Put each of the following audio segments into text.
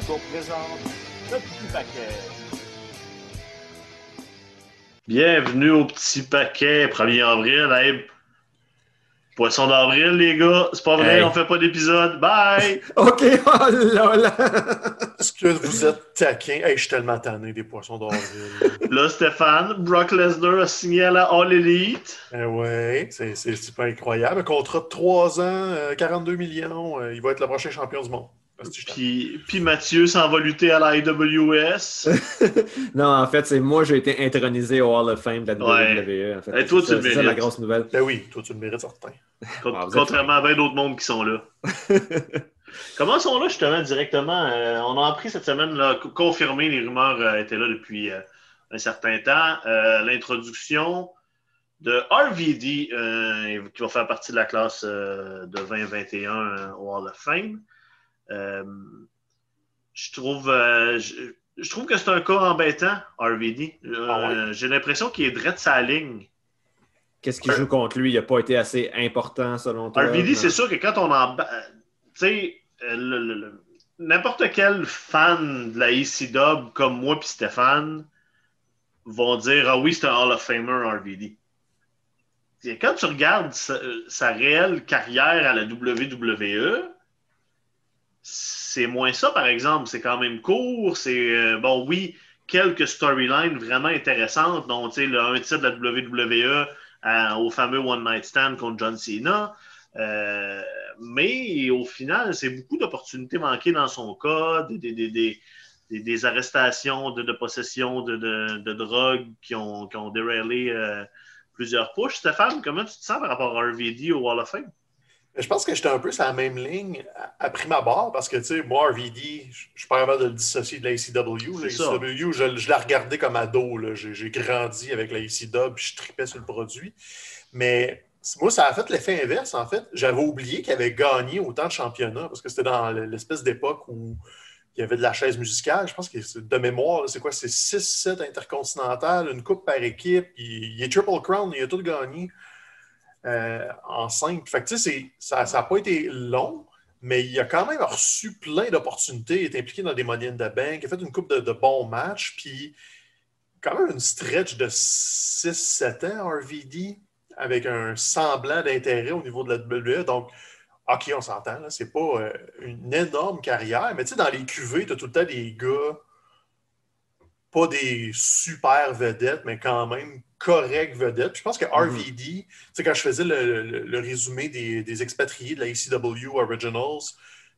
Présente le petit paquet. Bienvenue au petit paquet, 1er avril. Hey, poisson d'avril, les gars. C'est pas vrai, Hey. on fait pas d'épisode. Bye! OK, oh là là! Est-ce que vous êtes taquin? Hey, je suis tellement tanné des poissons d'avril. Là, Stéphane, Brock Lesnar a signé à la All Elite. eh ouais, c'est pas incroyable. Un contrat de 3 ans, euh, 42 millions. euh, il va être le prochain champion du monde. Puis, puis Mathieu s'en va lutter à la IWS. Non, en fait, c'est moi, j'ai été intronisé au Hall of Fame de la Ouais. WWE. En fait. Et toi, C'est tu ça- le c'est ça la mérites. grosse nouvelle. Ben oui, toi, tu le mérites certain. Con- Ah, êtes contrairement à bien d'autres mondes qui sont là. Comment sont là justement directement? Euh, on a appris cette semaine, là, co- confirmé, les rumeurs euh, étaient là depuis euh, un certain temps. Euh, L'introduction de RVD, euh, qui va faire partie de la classe euh, de 2021 euh, au Hall of Fame. Euh, je trouve. euh, je, je trouve que c'est un cas embêtant, RVD. Euh, Ah J'ai l'impression qu'il est direct sa ligne. Qu'est-ce qui joue contre lui? Il n'a pas été assez important selon toi? RVD, Non. c'est sûr que quand on en. Tu sais, le- le- le- n'importe quel fan de la ECW comme moi puis Stéphane vont dire Ah oui, c'est un Hall of Famer, RVD. Et Quand tu regardes sa, sa réelle carrière à la WWE, c'est moins ça, par exemple. C'est quand même court. C'est, euh, bon, oui, quelques storylines vraiment intéressantes, dont, le un titre de la WWE à- au fameux One Night Stand contre John Cena. Euh, mais au final, c'est beaucoup d'opportunités manquées dans son cas, des, des- des- des- arrestations de, de possession de, de- de drogue qui ont, qui ont dérailé euh, plusieurs pushs. Stéphane, comment tu te sens par rapport à RVD au Wall of Fame? Je pense que j'étais un peu sur la même ligne à, à prime abord parce que, tu sais, moi, RVD, je suis pas capable de le dissocier de la ACW. La C'est ça. ACW, je, je la regardais comme ado. J'ai grandi avec la ACW puis je tripais sur le produit. Mais moi, ça a fait l'effet inverse, en fait. J'avais oublié qu'il avait gagné autant de championnats parce que c'était dans l'espèce d'époque où il y avait de la chaise musicale. Je pense que de mémoire, c'est quoi? C'est 6-7 intercontinentales, une coupe par équipe. Il, il est Triple Crown, il a tout gagné euh, en simple. Fait que, ça n'a pas été long, mais il a quand même reçu plein d'opportunités. Est impliqué dans des moyennes de banque. Il a fait une coupe de, bons matchs. Puis, quand même une stretch de 6-7 ans, RVD, avec un semblant d'intérêt au niveau de la WWE. Donc, OK, on s'entend, c'est pas euh, une énorme carrière, mais tu sais, dans les QV, tu as tout le temps des gars, pas des super vedettes, mais quand même corrects vedettes. Puis je pense que RVD, tu sais, quand je faisais le, le- le résumé des, des expatriés de la ECW Originals,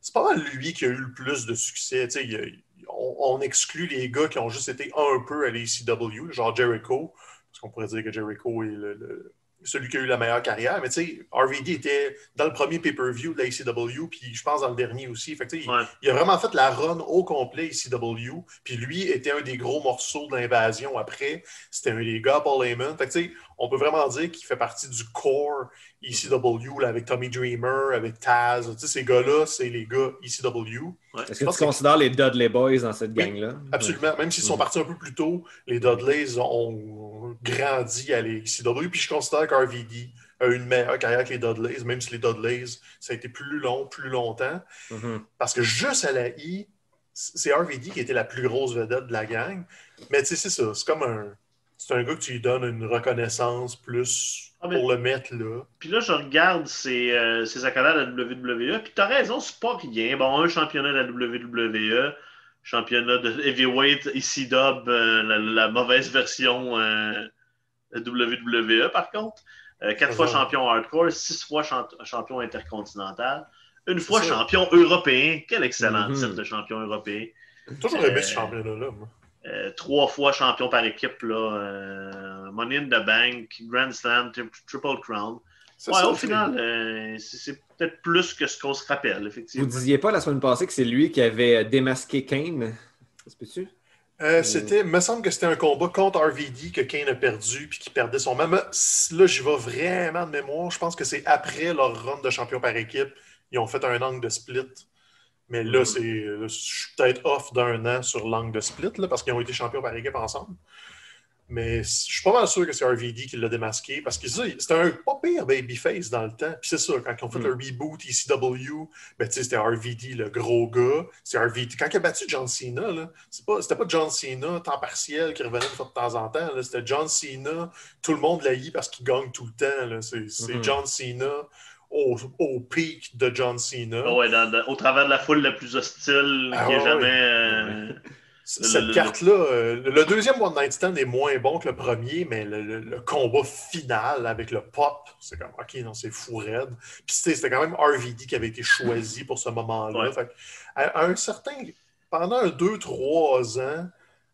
c'est pas mal lui qui a eu le plus de succès. Tu sais, il y a- on, on exclut les gars qui ont juste été un peu à la ECW, genre Jericho, parce qu'on pourrait dire que Jericho est le- le, celui qui a eu la meilleure carrière. Mais tu sais, RVD était dans le premier pay-per-view de la ECW, puis je pense dans le dernier aussi. Fait que, il- Ouais. il a vraiment fait la run au complet ECW, puis lui était un des gros morceaux de l'invasion après. C'était un des gars, Paul Heyman. Fait que, on peut vraiment dire qu'il fait partie du core ECW, là, avec Tommy Dreamer, avec Taz. Tu sais, ces gars-là, c'est les gars ECW. Est-ce que tu considères les Dudley Boys dans cette Oui, gang-là? Absolument. Même s'ils sont partis un peu plus tôt, les Dudleys ont grandi à l'ECW. Puis je considère qu'RVD a eu une meilleure carrière que les Dudleys, même si les Dudleys, ça a été plus long, plus longtemps. Mhm. Parce que juste à la I, c'est RVD qui était la plus grosse vedette de la gang. Mais tu sais, c'est ça. C'est comme un. C'est un gars que tu lui donnes une reconnaissance plus Ah, mais- pour le mettre là. Puis là, je regarde ses, euh, ses accolades à la WWE. Puis t'as raison, c'est pas rien. Bon, un championnat de la WWE, championnat de heavyweight, ici dub, euh, la, la mauvaise version euh, de WWE, par contre. euh, quatre fois champion hardcore, six fois champion intercontinental, une fois champion européen. Quel excellent Mhm. titre de champion européen. J'ai toujours aimé Euh, ce championnat-là. moi. Euh, trois fois champion par équipe, là, euh, Money in the Bank, Grand Slam, tri- Triple Crown. C'est Ouais, ça, au final, euh, c'est peut-être plus que ce qu'on se rappelle, Vous effectivement. disiez pas la semaine passée que c'est lui qui avait démasqué Kane? Ça se peut-tu? Euh, c'était, me semble que c'était un combat contre RVD que Kane a perdu puis qui perdait son même. Là, j'y vais vraiment de mémoire. Je pense que c'est après leur run de champion par équipe. Ils ont fait un angle de split. Mais là, c'est, je suis peut-être off d'un an sur l'angle de split là, parce qu'ils ont été champions par équipe ensemble. Mais je suis pas mal sûr que c'est RVD qui l'a démasqué parce que c'était un pas pire babyface dans le temps. Puis c'est ça, quand ils ont fait Mm. le reboot ECW, ben, c'était RVD, le gros gars. C'est RVD. Quand il a battu John Cena, là, c'est pas, c'était pas John Cena, temps partiel, qui revenait une fois de temps en temps. là. C'était John Cena, tout le monde l'haït parce qu'il gagne tout le temps. là. C'est, c'est Mhm. John Cena au, au pic de John Cena. Ah ouais, dans- dans- au travers de la foule la plus hostile Ah qui ait ouais, jamais. ouais. euh, Cette carte-là, euh, le, deuxième One Night Stand est moins bon que le premier, mais le, le- le combat final avec le pop, c'est comme, OK, non, c'est fou raide. Puis c'était c'était quand même RVD qui avait été choisi pour ce moment-là. Ouais. Fait que, à, à un certain, pendant un 2-3 ans,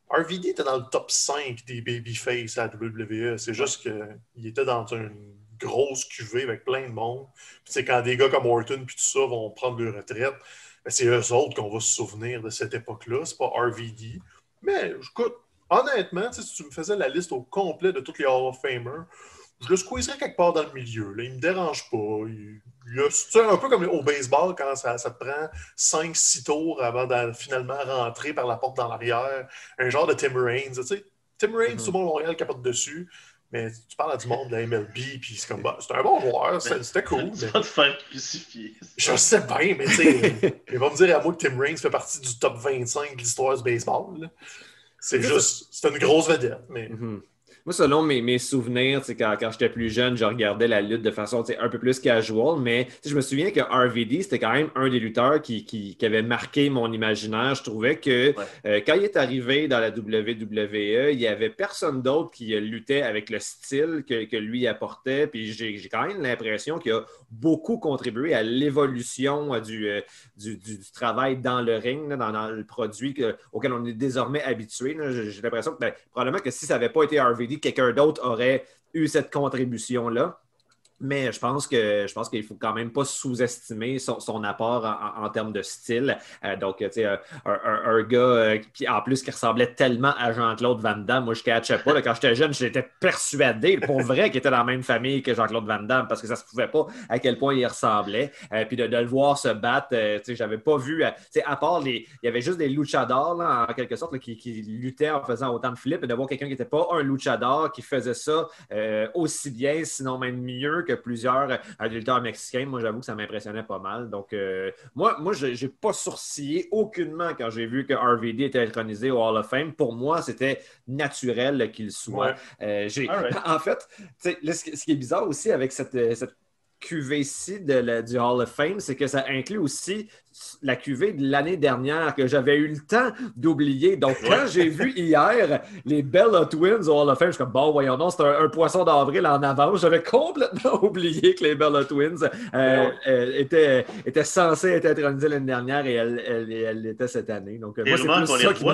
RVD était dans le top 5 des babyface à la WWE. C'est juste qu'il était dans une grosse cuvée avec plein de monde. Puis c'est quand des gars comme Orton puis tout ça vont prendre leur retraite, ben, c'est eux autres qu'on va se souvenir de cette époque-là. C'est pas RVD. Mais écoute, honnêtement, si tu me faisais la liste au complet de tous les Hall of Famers, je le squeezerais quelque part dans le milieu. Là. Il me dérange pas. Il, il sais, un peu comme au baseball, quand ça, ça te prend 5-6 tours avant de finalement rentrer par la porte dans l'arrière. Un genre de Tim Raines. Tu sais. Tim Raines, Mhm. tout le monde Montréal capote dessus. Mais tu parles à du monde de la MLB, puis c'est comme, bah, c'est un bon joueur, c'était cool. Tu mais- vas te faire crucifier. je sais bien, mais tu sais, il va me dire à moi que Tim Raines fait partie du top 25 de l'histoire du baseball. C'est juste, c'est une grosse vedette, mais Mhm. Moi, selon mes, mes souvenirs, quand, quand j'étais plus jeune, je regardais la lutte de façon un peu plus casual, mais je me souviens que RVD, c'était quand même un des lutteurs qui, qui- qui avait marqué mon imaginaire. Je trouvais que Ouais. euh, quand il est arrivé dans la WWE, il n'y avait personne d'autre qui luttait avec le style que, que lui apportait. Puis j'ai quand même l'impression qu'il a beaucoup contribué à l'évolution euh, du, euh, du, du- du travail dans le ring, là, dans, dans le produit que- auquel on est désormais habitué. j'ai l'impression que ben, probablement que si ça n'avait pas été RVD, quelqu'un d'autre aurait eu cette contribution-là. Mais je pense que je pense qu'il faut quand même pas sous-estimer son, apport en, termes de style. Euh, donc, tu sais, un, un- gars euh, qui, en plus, qui ressemblait tellement à Jean-Claude Van Damme. Moi, je ne catchais pas. quand j'étais jeune, j'étais persuadé, pour vrai, qu'il était dans la même famille que Jean-Claude Van Damme, parce que ça se pouvait pas à quel point il ressemblait. Euh, puis de, le voir se battre, euh, tu sais, j'avais pas vu, euh, tu sais, à part les. Il y avait juste des luchadors, en quelque sorte, qui, qui luttaient en faisant autant de flips, et de voir quelqu'un qui n'était pas un luchador, qui faisait ça euh, aussi bien, sinon même mieux que plusieurs lutteurs mexicains. Moi, j'avoue que ça m'impressionnait pas mal. Donc, euh, moi, moi je n'ai pas sourcillé aucunement quand j'ai vu que RVD était intronisé au Hall of Fame. Pour moi, c'était naturel qu'il soit. Ouais. Euh. En fait, là, ce, qui- est bizarre aussi avec cette, cette cuvée-ci de la- du Hall of Fame, c'est que ça inclut aussi la cuvée de l'année dernière que j'avais eu le temps d'oublier. Donc, quand j'ai vu hier les Bella Twins au Hall of Fame, je suis comme, bon, voyons non, c'est un, un poisson d'avril en avance. J'avais complètement oublié que les Bella Twins euh, Ouais. euh, étaient, étaient censées être intronisées l'année dernière et elles elles- elles l'étaient cette année. Donc, euh, Les moi, c'est plus qu'on les ça qui me-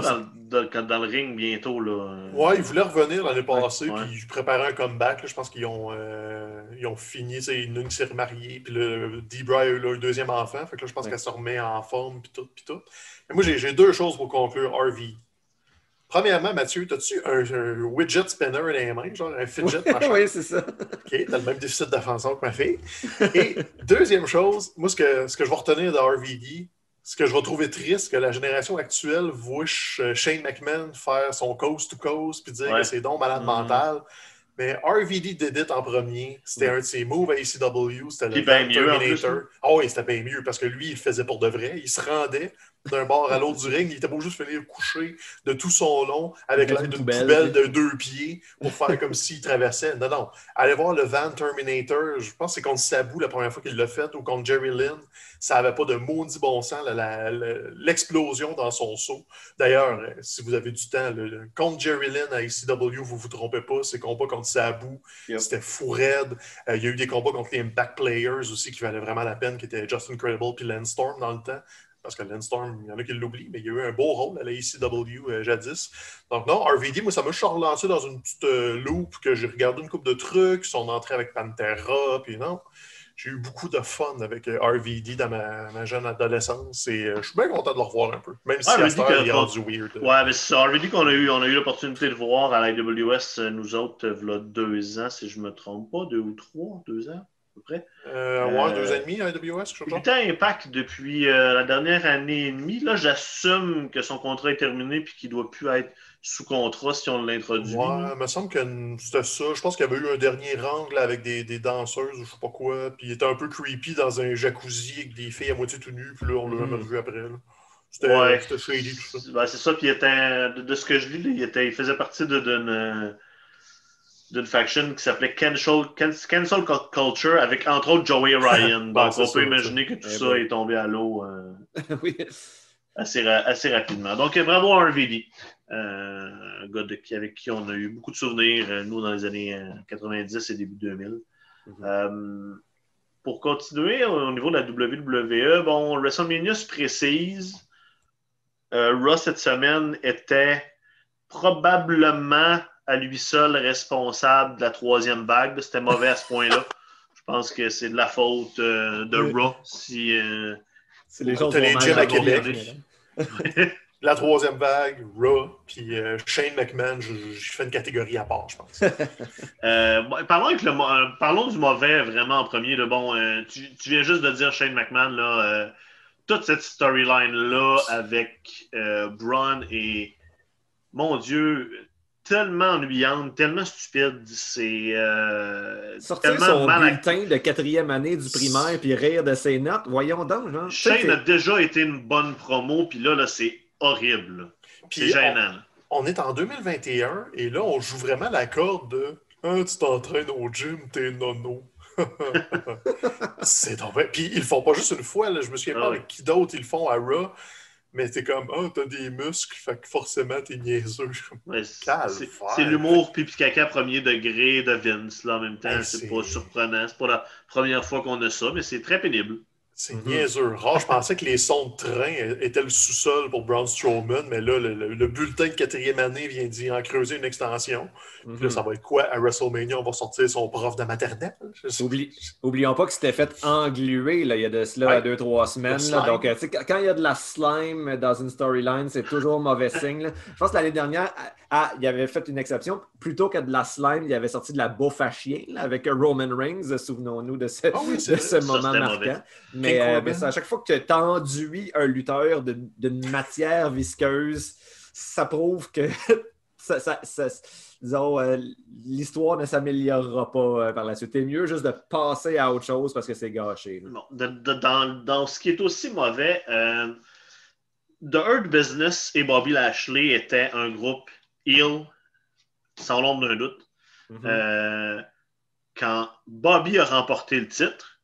dans, le- dans- dans le ring bientôt. Là. ouais, ils voulaient revenir l'année passée, Ouais. puis ils préparaient un comeback. là. Je pense qu'ils ont, euh, ils ont fini, une s'est remariée, puis le Debra a eu leur deuxième enfant. Fait que là, je pense Ouais. qu'elle se remet en forme, puis tout, puis tout. Mais moi, j'ai deux choses pour conclure RV. Premièrement, Mathieu, as-tu un, un widget spinner dans les mains, genre un fidget machin? oui, c'est ça. OK, t'as le même déficit d'attention que ma fille. Et deuxième chose, moi, ce que, ce que je vais retenir de RVD, ce que je vais trouver triste, que la génération actuelle voit Sh- Shane McMahon faire son coast to coast puis dire Ouais. que c'est donc malade Mhm. mental. Mais RVD did it en premier. C'était un de ses moves à ECW. C'était le ben Terminator. Ah oui, c'était bien mieux parce que lui, il le faisait pour de vrai. Il se rendait d'un bord à l'autre du ring. Il était beau juste finir couché de tout son long avec l'aide une d'une poubelle. poubelle de deux pieds pour faire comme s'il traversait. Non, non. Allez voir le Van Terminator. Je pense que c'est contre Sabu la première fois qu'il l'a fait ou contre Jerry Lynn. Ça n'avait pas de maudit bon sens, l'explosion dans son saut. D'ailleurs, euh, si vous avez du temps, le, le- contre Jerry Lynn à ECW, vous ne vous trompez pas, c'est combat contre Sabu. Yep. C'était fou raide. Euh, il y a eu des combats contre les Impact Players aussi qui valaient vraiment la peine, qui étaient Justin Credible puis Lance Storm dans le temps. Parce que Lance Storm, il y en a qui l'oublient, mais il y a eu un beau rôle à la ECW euh, jadis. Donc non, RVD, moi, ça m'a relancé dans une petite euh, loop que j'ai regardé une couple de trucs, son entrée avec Pantera, puis non. J'ai eu beaucoup de fun avec euh, RVD dans ma, ma jeune adolescence et euh, je suis bien content de le revoir un peu. Même si RVD que- il est rendu weird. Ouais, mais c'est. RVD qu'on a eu, on a eu l'opportunité de voir à la IWS, euh, nous autres, euh, v'là deux ans, si je me trompe pas, deux ou trois, deux ans, peu près. Euh, ouais, Euh, deux ans et demi à AWS, quelque chose Il Impact depuis euh, la dernière année et demie. Là, j'assume que son contrat est terminé et qu'il ne doit plus être sous contrat si on l'introduit. Ouais, il me semble que c'était ça. Je pense qu'il y avait eu un dernier rang là, avec des, des danseuses ou je sais pas quoi. Puis il était un peu creepy dans un jacuzzi avec des filles à moitié tout nues. Puis là, on l'a jamais revu après. là. C'était Ouais. c'était shady tout ça. Ben, c'est ça, puis il était, de, de ce que je lis, là, il, était, il faisait partie de- d'une d'une faction qui s'appelait Cancel, Can- Cancel Culture avec entre autres Joey Ryan. Donc on ça, peut imaginer que tout Eh ça est tombé à l'eau euh, oui. assez, ra- assez rapidement. Donc euh, bravo à RVD, euh, un gars de, avec qui on a eu beaucoup de souvenirs, nous, dans les années euh, 90 et début 2000. Mhm. Euh, pour continuer au niveau de la WWE, bon, WrestleMania se précise. Raw cette semaine était probablement à lui seul responsable de la troisième vague. C'était mauvais à ce point-là. Je pense que c'est de la faute euh, de Oui. Raw si. euh, C'est les choses les à Québec. La troisième vague, Raw, puis euh, Shane McMahon, je, je fais une catégorie à part, je pense. Euh, bon, parlons, avec le, mo- euh, parlons du mauvais vraiment en premier. là. bon, euh, tu, tu viens juste de dire Shane McMahon, là, euh, toute cette storyline-là avec euh, Braun est, mon Dieu, tellement ennuyante, tellement stupide. C'est euh, Sortir tellement son mal bulletin de quatrième année du primaire puis rire de ses notes, voyons donc. Genre. Shane a déjà été une bonne promo, puis là, là c'est horrible. C'est on, gênant. on est en 2021 et là, on joue vraiment la corde de Ah, tu t'entraînes au gym, t'es nono. c'est vrai. Puis ils le font pas juste une fois, là. je me souviens Ah pas avec qui d'autre ils le font à Raw, mais t'es comme Ah, t'as des muscles, fait que forcément t'es niaiseux. Ouais, c'est- l'humour pipi caca premier degré de Vince là, en même temps. C'est- pas surprenant. C'est pas la première fois qu'on a ça, mais c'est très pénible. C'est Mhm. niaiseux. Rare, je pensais que les sons de train étaient le sous-sol pour Braun Strowman, mais là, le, le- le bulletin de quatrième année vient d'y en creuser une extension. Puis là, ça va être quoi? À WrestleMania? On va sortir son prof de maternelle? Oublie- oublions pas que c'était fait engluer là, il y a de cela Ouais. deux, trois semaines. Là. donc, euh, quand il y a de la slime dans une storyline, c'est toujours mauvais signe. là. Je pense que l'année dernière, ah, ah, il avait fait une exception. Plutôt que de la slime, il avait sorti de la bouffe à chien là, avec Roman Reigns. Souvenons-nous de ce, Ah oui, de ce moment marquant. Mais, euh, mais à chaque fois que tu enduis un lutteur d'une matière visqueuse, ça prouve que ça, ça- ça- disons, euh, l'histoire ne s'améliorera pas euh, par la suite. C'est mieux juste de passer à autre chose parce que c'est gâché. là. Bon, de- de- dans, dans ce qui est aussi mauvais, euh, The Hurt Business et Bobby Lashley étaient un groupe heel, sans l'ombre d'un doute. Mhm. Euh, quand Bobby a remporté le titre,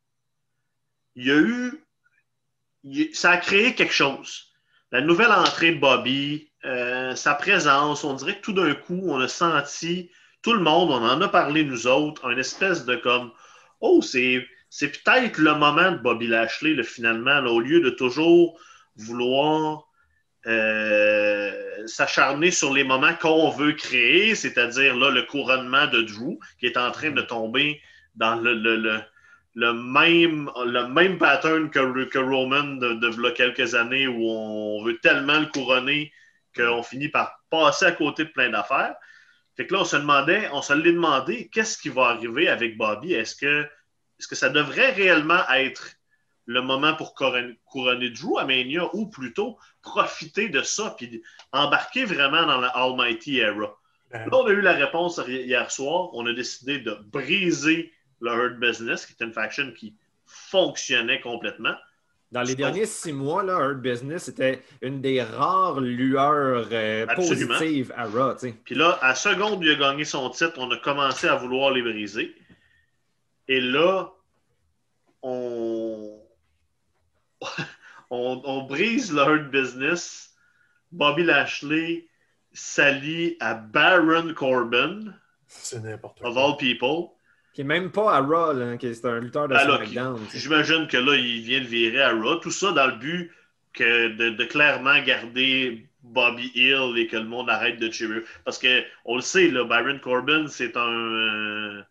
il y a eu. ça a créé quelque chose. La nouvelle entrée de Bobby, euh, sa présence, on dirait que tout d'un coup, on a senti, tout le monde, on en a parlé nous autres, un espèce de comme Oh, c'est, c'est peut-être le moment de Bobby Lashley, là, finalement, là, au lieu de toujours vouloir euh, s'acharner sur les moments qu'on veut créer, c'est-à-dire là, le couronnement de Drew, qui est en train de tomber dans le, le, le, le même, le même pattern que, que Roman de, quelques années où on veut tellement le couronner qu'on finit par passer à côté de plein d'affaires. Fait que là, on se demandait, on se l'est demandé, qu'est-ce qui va arriver avec Bobby? Est-ce que, est-ce que ça devrait réellement être le moment pour couronner, couronner Drew à Mania ou plutôt profiter de ça puis embarquer vraiment dans la Almighty Era? Ben, Là, on a eu la réponse hier soir. On a décidé de briser le Hurt Business, qui était une faction qui fonctionnait complètement. Dans les derniers six mois, là, Hurt Business était une des rares lueurs euh, positives à Raw. Puis là, à seconde où il a gagné son titre, on a commencé à vouloir les briser. Et là, on, on, on brise le Hurt Business. Bobby Lashley s'allie à Baron Corbin. C'est n'importe quoi. of all people. Qui est même pas à Raw, là, qui est c'est un lutteur de Ah, là, SmackDown. J'imagine que là, il vient de virer à Raw. Tout ça dans le but que de, de clairement garder Bobby Hill et que le monde arrête de cheerer. Parce que on le sait, là, Byron Corbin, c'est un. euh,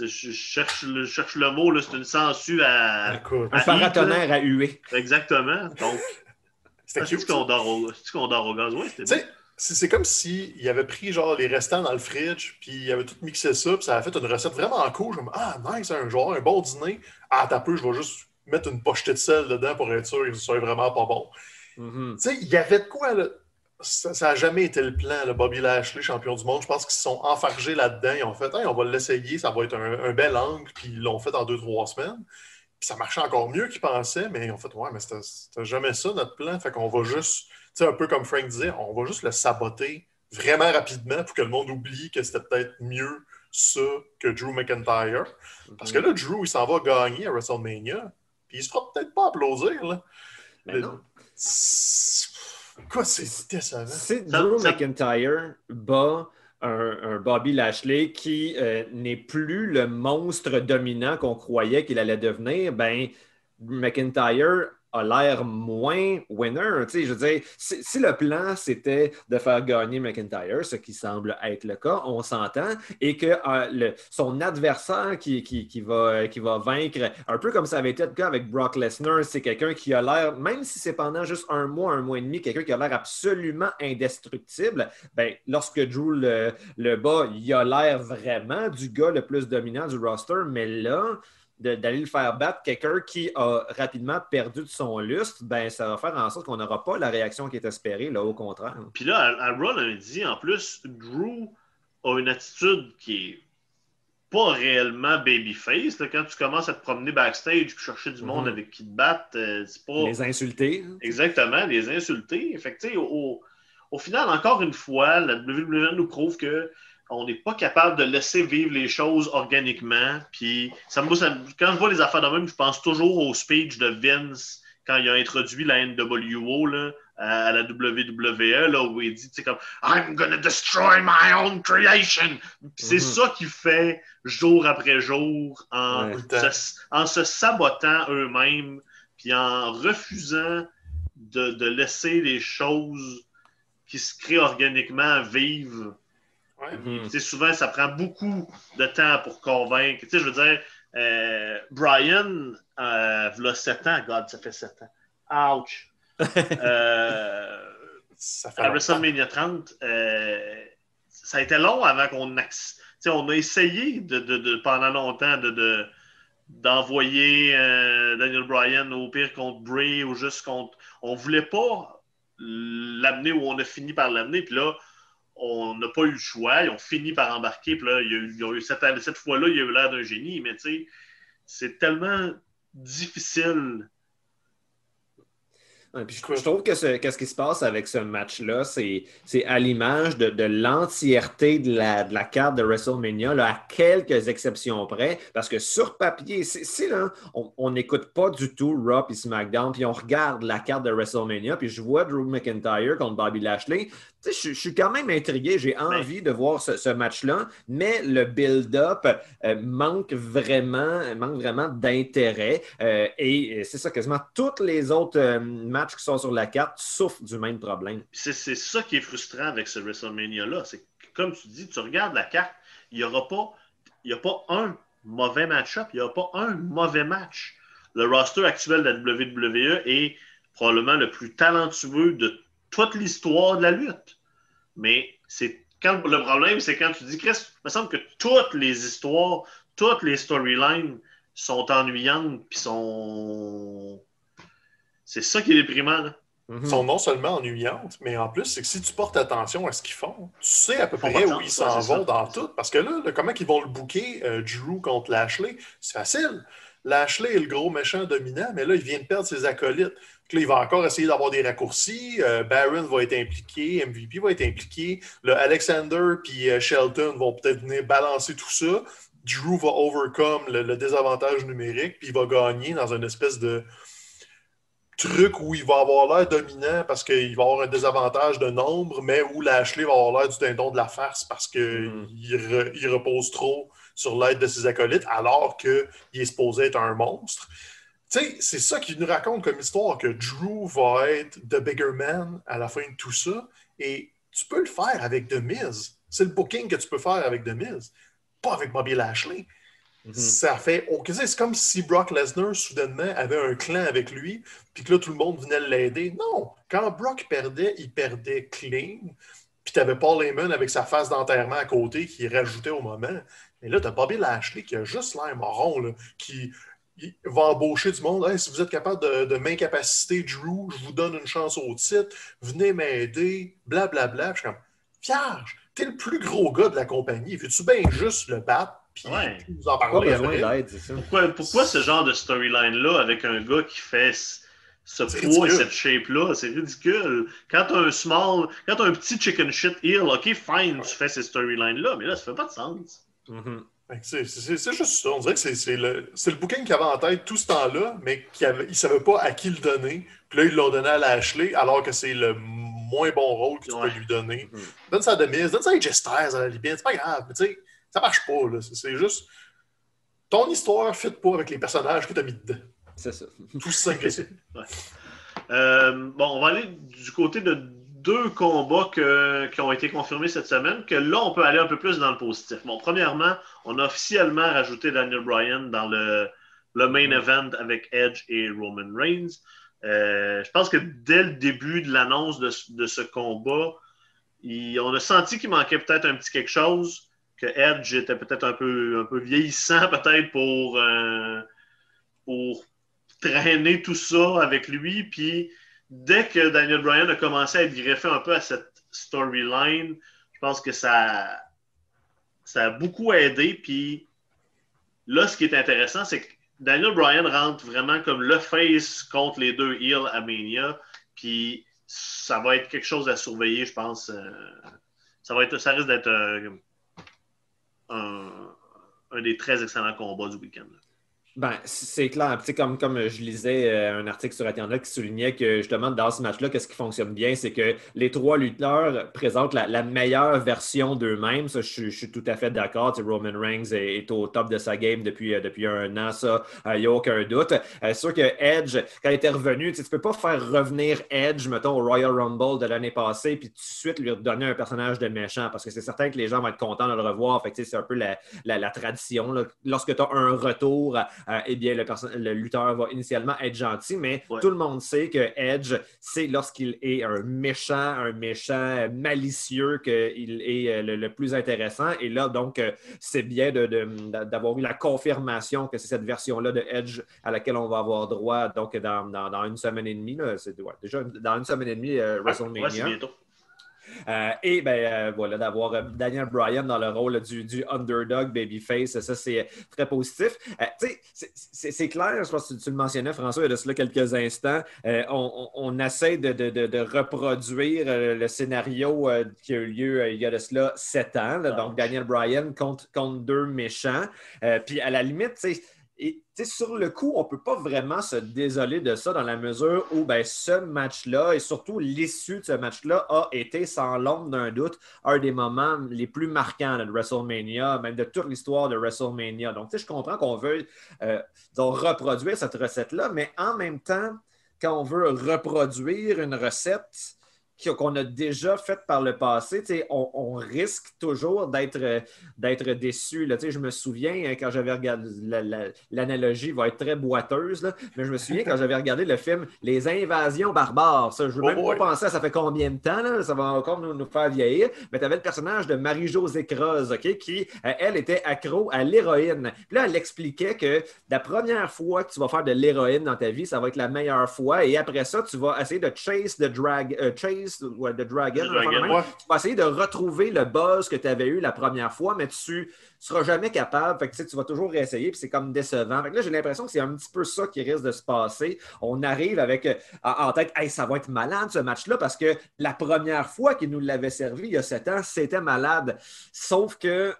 je cherche le, je cherche le mot, là, c'est une sangsue à. Écoute, Un paratonnerre à huer. Exactement. Donc, c'était c'est cute. qu'on dort, au- c'est-tu qu'on dort au gaz? Ouais, c'était c'est comme s'il avait pris genre les restants dans le fridge, puis il avait tout mixé ça, puis ça a fait une recette vraiment cool. Je me dis, ah, nice, un genre, un bon dîner. Ah, t'as peu, je vais juste mettre une pochetée de sel dedans pour être sûr que ce soit vraiment pas bon. Mhm. Tu sais, il y avait de quoi, là. Ça n'a jamais été le plan, le Bobby Lashley, champion du monde. Je pense qu'ils se sont enfargés là-dedans. Ils ont fait, Hey, on va l'essayer, ça va être un, un bel angle, puis ils l'ont fait en deux, trois semaines. Puis ça marchait encore mieux qu'ils pensaient, mais ils ont fait, ouais, mais c'était jamais ça notre plan. Fait qu'on va juste, sais, un peu comme Frank disait, on va juste le saboter vraiment rapidement pour que le monde oublie que c'était peut-être mieux ça que Drew McIntyre. Parce que là, Drew, il s'en va gagner à WrestleMania, puis il se fera peut-être pas applaudir, là. Mais non. C'est- Quoi, c'est décevant. Drew ça- McIntyre bat un, un Bobby Lashley qui euh, n'est plus le monstre dominant qu'on croyait qu'il allait devenir, ben McIntyre a l'air moins winner. Je veux si, le plan c'était de faire gagner McIntyre, ce qui semble être le cas, on s'entend, et que euh, son adversaire qui, va, vaincre, un peu comme ça avait été le cas avec Brock Lesnar, c'est quelqu'un qui a l'air, même si c'est pendant juste un mois, un mois et demi, quelqu'un qui a l'air absolument indestructible, ben, lorsque Drew le, le bat, il a l'air vraiment du gars le plus dominant du roster, mais là, d'aller le faire battre quelqu'un qui a rapidement perdu de son lustre, ben, ça va faire en sorte qu'on n'aura pas la réaction qui est espérée, là, au contraire. Puis là, à, à Raw lundi, en plus, Drew a une attitude qui est pas réellement babyface. là. Quand tu commences à te promener backstage puis chercher du monde Mhm. avec qui te battre, euh, c'est pas Les insulter. exactement les insulter. Fait que, au, au final, encore une fois, la WWE nous prouve que on n'est pas capable de laisser vivre les choses organiquement. Puis, ça, me- ça quand je vois les affaires de même, je pense toujours au speech de Vince quand il a introduit la NWO là, à la WWE, là, où il dit, comme I'm gonna destroy my own creation. C'est Mhm. ça qu'il fait jour après jour en, Ouais. se, en se sabotant eux-mêmes, puis en refusant de, de laisser les choses qui se créent organiquement vivre. Ouais. Mhm. Sais, souvent, ça prend beaucoup de temps pour convaincre. Tu sais, je veux dire, euh, Brian, euh, v'là 7 ans, God, ça fait 7 ans. Ouch! Euh, Ça fait à. WrestleMania 30, euh, ça a été long avant qu'on acc- tu sais, on a essayé de, de- de- pendant longtemps de, de- d'envoyer euh, Daniel Bryan au pire contre Bray ou juste contre. On voulait pas l'amener où on a fini par l'amener. Puis là, on n'a pas eu le choix. Ils ont fini par embarquer. Puis là, il y a eu, ils ont eu cette, cette fois-là, il y a eu l'air d'un génie. Mais tu sais, c'est tellement difficile. Ouais, puis je, je trouve que ce, que ce qui se passe avec ce match-là, c'est à l'image de, de l'entièreté de la, de la carte de WrestleMania, là, à quelques exceptions près, parce que sur papier, si, là, on n'écoute pas du tout Raw et SmackDown, puis on regarde la carte de WrestleMania, puis je vois Drew McIntyre contre Bobby Lashley, je, suis quand même intrigué, j'ai envie de voir ce, ce match-là, mais le build-up euh, manque vraiment, manque vraiment d'intérêt. euh, et c'est ça, quasiment tous les autres euh, matchs qui sont sur la carte souffrent du même problème. C'est ça qui est frustrant avec ce WrestleMania-là. C'est que, comme tu dis, tu regardes la carte, il n'y aura pas, il y a pas un mauvais match-up, il n'y aura pas un mauvais match. Le roster actuel de la WWE est probablement le plus talentueux de toute l'histoire de la lutte. Mais c'est quand le problème, c'est quand tu dis, Chris, il me semble que toutes les histoires, toutes les storylines sont ennuyantes, puis sont. C'est ça qui est déprimant. là. Mhm. sont non seulement ennuyantes, mais en plus, c'est que si tu portes attention à ce qu'ils font, tu sais à peu près où ils s'en vont ça. dans tout. Parce que là, là, comment ils vont le booker, euh, Drew contre Lashley, c'est facile. Lashley est le gros méchant dominant, mais là, il vient de perdre ses acolytes. Donc là, il va encore essayer d'avoir des raccourcis. Euh, Baron va être impliqué, MVP va être impliqué. Le Alexander puis euh, Shelton vont peut-être venir balancer tout ça. Drew va overcome le, le désavantage numérique, puis il va gagner dans une espèce de truc où il va avoir l'air dominant parce qu'il va avoir un désavantage de nombre, mais où Lashley va avoir l'air du dindon de la farce parce qu'il il repose trop sur l'aide de ses acolytes alors qu'il est supposé être un monstre. Tu sais, c'est ça qu'il nous raconte comme histoire, que Drew va être The Bigger Man à la fin de tout ça. Et tu peux le faire avec The Miz. C'est le booking que tu peux faire avec The Miz, pas avec Bobby Lashley. Mhm. Ça fait. ok, C'est comme si Brock Lesnar, soudainement, avait un clan avec lui, puis que là, tout le monde venait l'aider. Non! Quand Brock perdait, il perdait clean. Puis tu avais Paul Heyman avec sa face d'enterrement à côté qui rajoutait au moment. Mais là, tu as Bobby Lashley qui a juste l'air marron, là, qui il va embaucher du monde. Hey, si vous êtes capable de, de m'incapaciter Drew, je vous donne une chance au titre. Venez m'aider. Blablabla. Je suis comme, vierge, t'es le plus gros gars de la compagnie. Veux-tu bien juste le battre? Puis Ouais. nous en parler après? ça. Pourquoi, pourquoi ce genre de storyline-là avec un gars qui fait ce, poids et cette shape-là? C'est ridicule. Quand t'as un small, quand t'as un petit chicken shit heel, ok, fine, tu fais ces storylines-là, mais là, ça fait pas de sens. Mhm. Que C'est juste ça. On dirait que c'est le, le booking qu'il avait en tête tout ce temps-là, mais qu'il ne savait pas à qui le donner. Puis là, ils l'ont donné à Lashley, alors que c'est le moins bon rôle que tu Ouais. peux lui donner. Mhm. Donne ça à Demise, donne ça à Jester à la limite, c'est pas grave. Mais tu sais, ça marche pas. C'est juste. Ton histoire ne fit pas avec les personnages que tu as mis dedans. C'est ça. Tout simple que ça. Euh, bon, on va aller du côté de deux combats que- qui ont été confirmés cette semaine, que là, on peut aller un peu plus dans le positif. Bon, premièrement, on a officiellement rajouté Daniel Bryan dans le, le main event avec Edge et Roman Reigns. Euh, je pense que dès le début de l'annonce de, ce- de ce combat, il- on a senti qu'il manquait peut-être un petit quelque chose, que Edge était peut-être un peu, un peu vieillissant peut-être pour, euh, pour traîner tout ça avec lui. Puis dès que Daniel Bryan a commencé à être greffé un peu à cette storyline, je pense que ça, a beaucoup aidé. Puis là, ce qui est intéressant, c'est que Daniel Bryan rentre vraiment comme le face contre les deux heels à Mania. Puis ça va être quelque chose à surveiller, je pense. Euh, ça, ça risque d'être euh, un des très excellents combats du week-end. Ben, c'est clair. Tu sais, comme, comme je lisais euh, un article sur Internet qui soulignait que justement dans ce match-là, qu'est-ce qui fonctionne bien, c'est que les trois lutteurs présentent la, la meilleure version d'eux-mêmes. Ça, je, suis- je suis tout à fait d'accord. Roman Reigns est, au top de sa game depuis, euh, depuis un an, ça, il n'y a aucun doute. Euh, c'est sûr que Edge, quand il était revenu, tu tu peux pas faire revenir Edge, mettons, au Royal Rumble de l'année passée, puis tout de suite lui redonner un personnage de méchant, parce que c'est certain que les gens vont être contents de le revoir. Fait c'est un peu la, la, la tradition. là. Lorsque tu as un retour, euh, eh bien, le, le lutteur va initialement être gentil, mais Ouais. tout le monde sait que Edge, c'est lorsqu'il est un méchant, un méchant malicieux qu'il est euh, le, le plus intéressant. Et là, donc, euh, c'est bien de- de- d'avoir eu la confirmation que c'est cette version-là de Edge à laquelle on va avoir droit donc dans, dans- dans une semaine et demie. là. C'est ouais, déjà dans une semaine et demie, euh, WrestleMania. Euh, et ben euh, voilà, d'avoir euh, Daniel Bryan dans le rôle du, du underdog babyface, ça c'est très positif. Euh, tu sais, c'est- clair, je pense que tu le mentionnais, François, il y a de cela quelques instants. on, on- essaie de, de- de- de reproduire le scénario qui a eu lieu il y a de cela sept ans. là. donc Daniel Bryan contre, contre deux méchants. Puis à la limite, tu sais, et, sur le coup, on ne peut pas vraiment se désoler de ça dans la mesure où ben, ce match-là et surtout l'issue de ce match-là a été sans l'ombre d'un doute un des moments les plus marquants de WrestleMania, même de toute l'histoire de WrestleMania. Donc, je comprends qu'on veut euh, reproduire cette recette-là, mais en même temps, quand on veut reproduire une recette qu'on a déjà faite par le passé, on, on risque toujours d'être d'être déçu. Là. Je me souviens euh, quand j'avais regardé, la- la- l'analogie va être très boiteuse, là, mais je me souviens quand j'avais regardé le film Les Invasions barbares. Ça, je ne veux Oh même boy. pas penser à ça fait combien de temps, là, ça va encore nous, nous faire vieillir. Mais tu avais le personnage de Marie-Josée Croze, OK, qui, euh, elle, était accro à l'héroïne. Puis là, elle expliquait que la première fois que tu vas faire de l'héroïne dans ta vie, ça va être la meilleure fois. Et après ça, tu vas essayer de chase the, drag, euh, chase, ouais, the dragon. The dragon, enfin, même. ouais. Tu vas essayer de retrouver le buzz que tu avais eu la première fois, mais tu ne seras jamais capable. Fait que, tu sais, tu vas toujours réessayer, puis c'est comme décevant. Fait que là, j'ai l'impression que c'est un petit peu ça qui risque de se passer. On arrive avec euh, en, en tête, hey, ça va être malade ce match-là, parce que la première fois qu'il nous l'avait servi il y a sept ans, c'était malade. Sauf que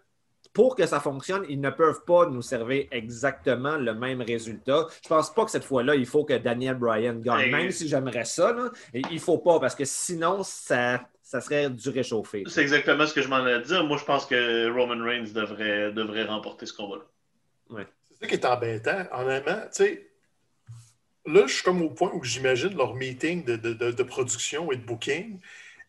pour que ça fonctionne, ils ne peuvent pas nous servir exactement le même résultat. Je pense pas que cette fois-là, il faut que Daniel Bryan gagne, même si j'aimerais ça. Là, il faut pas, parce que sinon, ça, ça serait du réchauffé. C'est exactement ce que je m'en ai dire. Moi, je pense que Roman Reigns devrait, devrait remporter ce combat-là. Ouais. C'est ça qui est embêtant. Honnêtement, tu sais, là, je suis comme au point où j'imagine leur meeting de, de, de, production et de booking.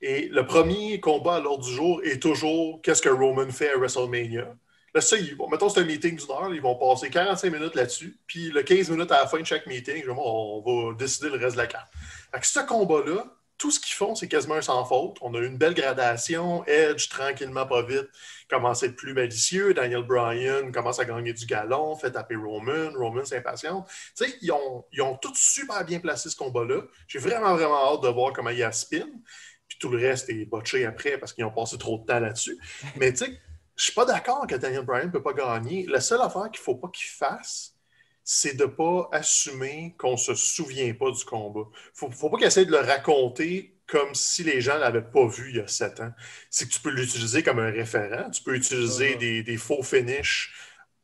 Et le premier combat à l'ordre du jour est toujours qu'est-ce que Roman fait à WrestleMania? Là, ça, ils vont, mettons, c'est un meeting d'une heure, ils vont passer 45 minutes là-dessus. Puis le 15 minutes à la fin de chaque meeting, on va décider le reste de la carte. Fait que ce combat-là, tout ce qu'ils font, c'est quasiment sans faute. On a une belle gradation. Edge, tranquillement, pas vite, commence à être plus malicieux. Daniel Bryan commence à gagner du galon, fait taper Roman. Roman s'impatiente. Tu sais, ils ont, ils ont tous super bien placé ce combat-là. J'ai vraiment, vraiment hâte de voir comment il y a spin. Puis tout le reste est botché après parce qu'ils ont passé trop de temps là-dessus. Mais tu sais, je suis pas d'accord que Daniel Bryan ne peut pas gagner. La seule affaire qu'il ne faut pas qu'il fasse, c'est de ne pas assumer qu'on ne se souvient pas du combat. Il ne faut, pas qu'il essaie de le raconter comme si les gens ne l'avaient pas vu il y a sept ans. C'est que tu peux l'utiliser comme un référent. Tu peux utiliser des, faux finishes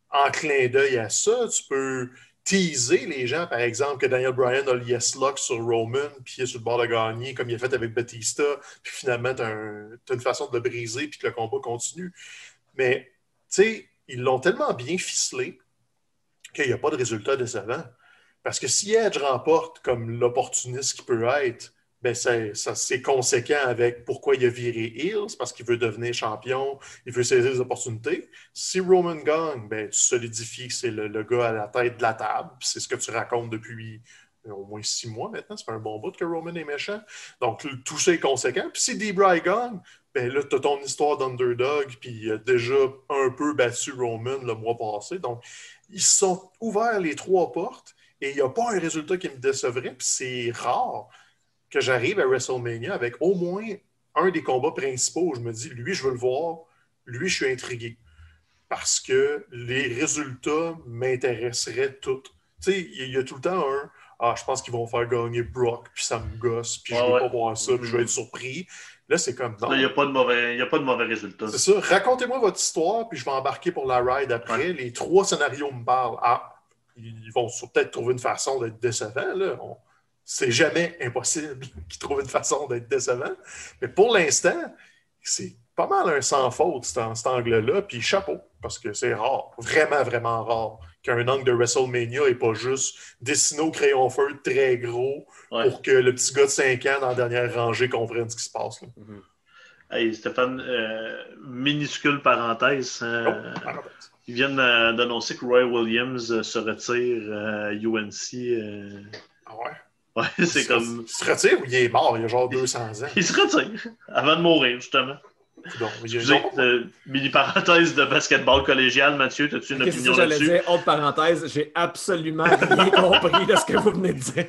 en clin d'œil à ça. Tu peux teaser les gens, par exemple, que Daniel Bryan a le yes lock sur Roman, puis il sur le bord de gagner, comme il a fait avec Batista, puis finalement, tu as, une façon de le briser, puis que le combat continue. Mais, tu sais, ils l'ont tellement bien ficelé qu'il n'y a pas de résultat décevant. Parce que si Edge remporte comme l'opportuniste qu'il peut être, ben c'est conséquent avec pourquoi il a viré Hills, parce qu'il veut devenir champion, il veut saisir les opportunités. Si Roman gagne, ben, tu solidifies que c'est le, gars à la tête de la table, c'est ce que tu racontes depuis euh, au moins six mois maintenant. C'est pas un bon bout que Roman est méchant. Donc, tout ça est conséquent. Puis si Debray gagne, ben là, tu as ton histoire d'underdog, puis il a déjà un peu battu Roman le mois passé. Donc, ils sont ouverts les trois portes et il n'y a pas un résultat qui me décevrait. Puis c'est rare que j'arrive à WrestleMania avec au moins un des combats principaux où je me dis, lui, je veux le voir, lui, je suis intrigué. Parce que les résultats m'intéresseraient tous. Tu sais, il y a tout le temps un Ah, je pense qu'ils vont faire gagner Brock, puis ça me gosse, puis je ne veux pas voir ça, puis je vais être surpris. Là, c'est comme. il n'y a, pas de mauvais, a pas de mauvais résultats. C'est ça. Racontez-moi votre histoire, puis je vais embarquer pour la ride après. Les trois scénarios me parlent. Ah, ils vont peut-être trouver une façon d'être décevants. Là. C'est jamais impossible qu'ils trouvent une façon d'être décevants. Mais pour l'instant, c'est pas mal un sans faute, cet, cet angle-là. Puis chapeau, parce que c'est rare, vraiment, vraiment rare qu'un angle de WrestleMania et pas juste dessiné au crayon feu très gros pour que le petit gars de 5 ans dans la dernière rangée comprenne ce qui se passe. Mhm. Hey, Stéphane, euh, minuscule parenthèse. Euh, oh, ils viennent euh, d'annoncer que Roy Williams se retire à UNC. Ah ouais? Ouais, c'est comme. Il se retire ou il est mort il y a genre 200 ans? Il se retire avant de mourir, justement. Donc, euh, mini parenthèse de basketball collégial, Mathieu, as-tu une opinion là-dessus? Dire, autre parenthèse, j'ai absolument rien compris de ce que vous venez de dire.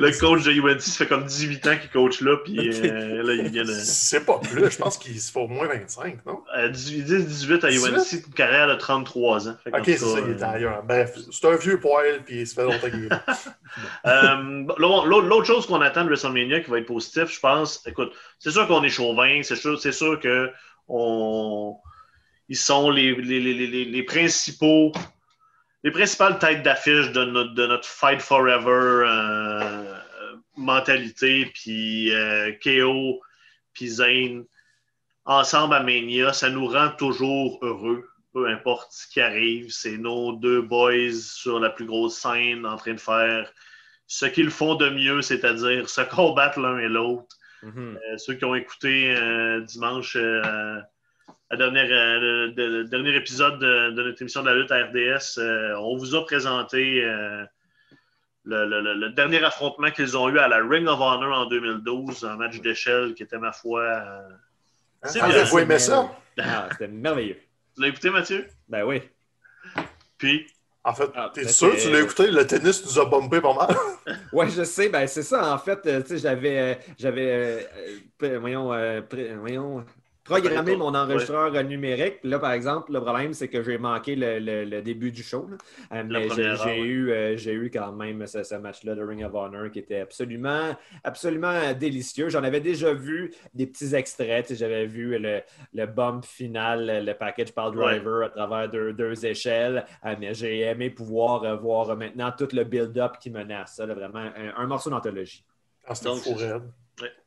le coach de UNC, ça fait comme 18 ans qu'il coach là, puis euh, là, il vient de... C'est pas plus, je pense qu'il se fait au moins 25, non? Euh, 10-18 à UNC, une carrière de 33 ans. ok, c'est ça, il est ailleurs. Bref, c'est un vieux poil, puis ça fait longtemps qu'il est là. Euh, l'autre chose qu'on attend de WrestleMania qui va être positif, je pense, écoute, c'est sûr qu'on est chauvin, c'est sûr, sûr que ils sont les, principaux, les principales têtes d'affiche de notre, de notre Fight Forever euh, mentalité, puis euh, KO, puis Zane, ensemble à Mania, ça nous rend toujours heureux, peu importe ce qui arrive. C'est nos deux boys sur la plus grosse scène en train de faire ce qu'ils font de mieux, c'est-à-dire se combattre l'un et l'autre. Mhm. Euh, ceux qui ont écouté euh, dimanche euh, le dernier épisode de, notre émission de la lutte à RDS, on vous a présenté le, dernier affrontement qu'ils ont eu à la Ring of Honor en 2012, un match d'échelle qui était, ma foi. Ah, vous aimé ça? Ah, c'était merveilleux. Tu l'as écouté, Mathieu? Ben oui. Puis, en fait, ah, t'es sûr, tu l'as écouté, le tennis nous a bombé pas mal. oui, je sais, ben c'est ça. En fait, euh, tu sais, j'avais, euh, j'avais, euh, voyons, voyons, programmé mon enregistreur numérique. Là, par exemple, le problème, c'est que j'ai manqué le, début du show. Euh, mais j'ai eu, euh, eu quand même ce, match-là de Ring of Honor qui était absolument, absolument délicieux. J'en avais déjà vu des petits extraits. J'avais vu le, le bump final, le package par driver à travers deux, échelles. Euh, mais j'ai aimé pouvoir voir maintenant tout le build-up qui menace. Ça, vraiment un, morceau d'anthologie. Ah,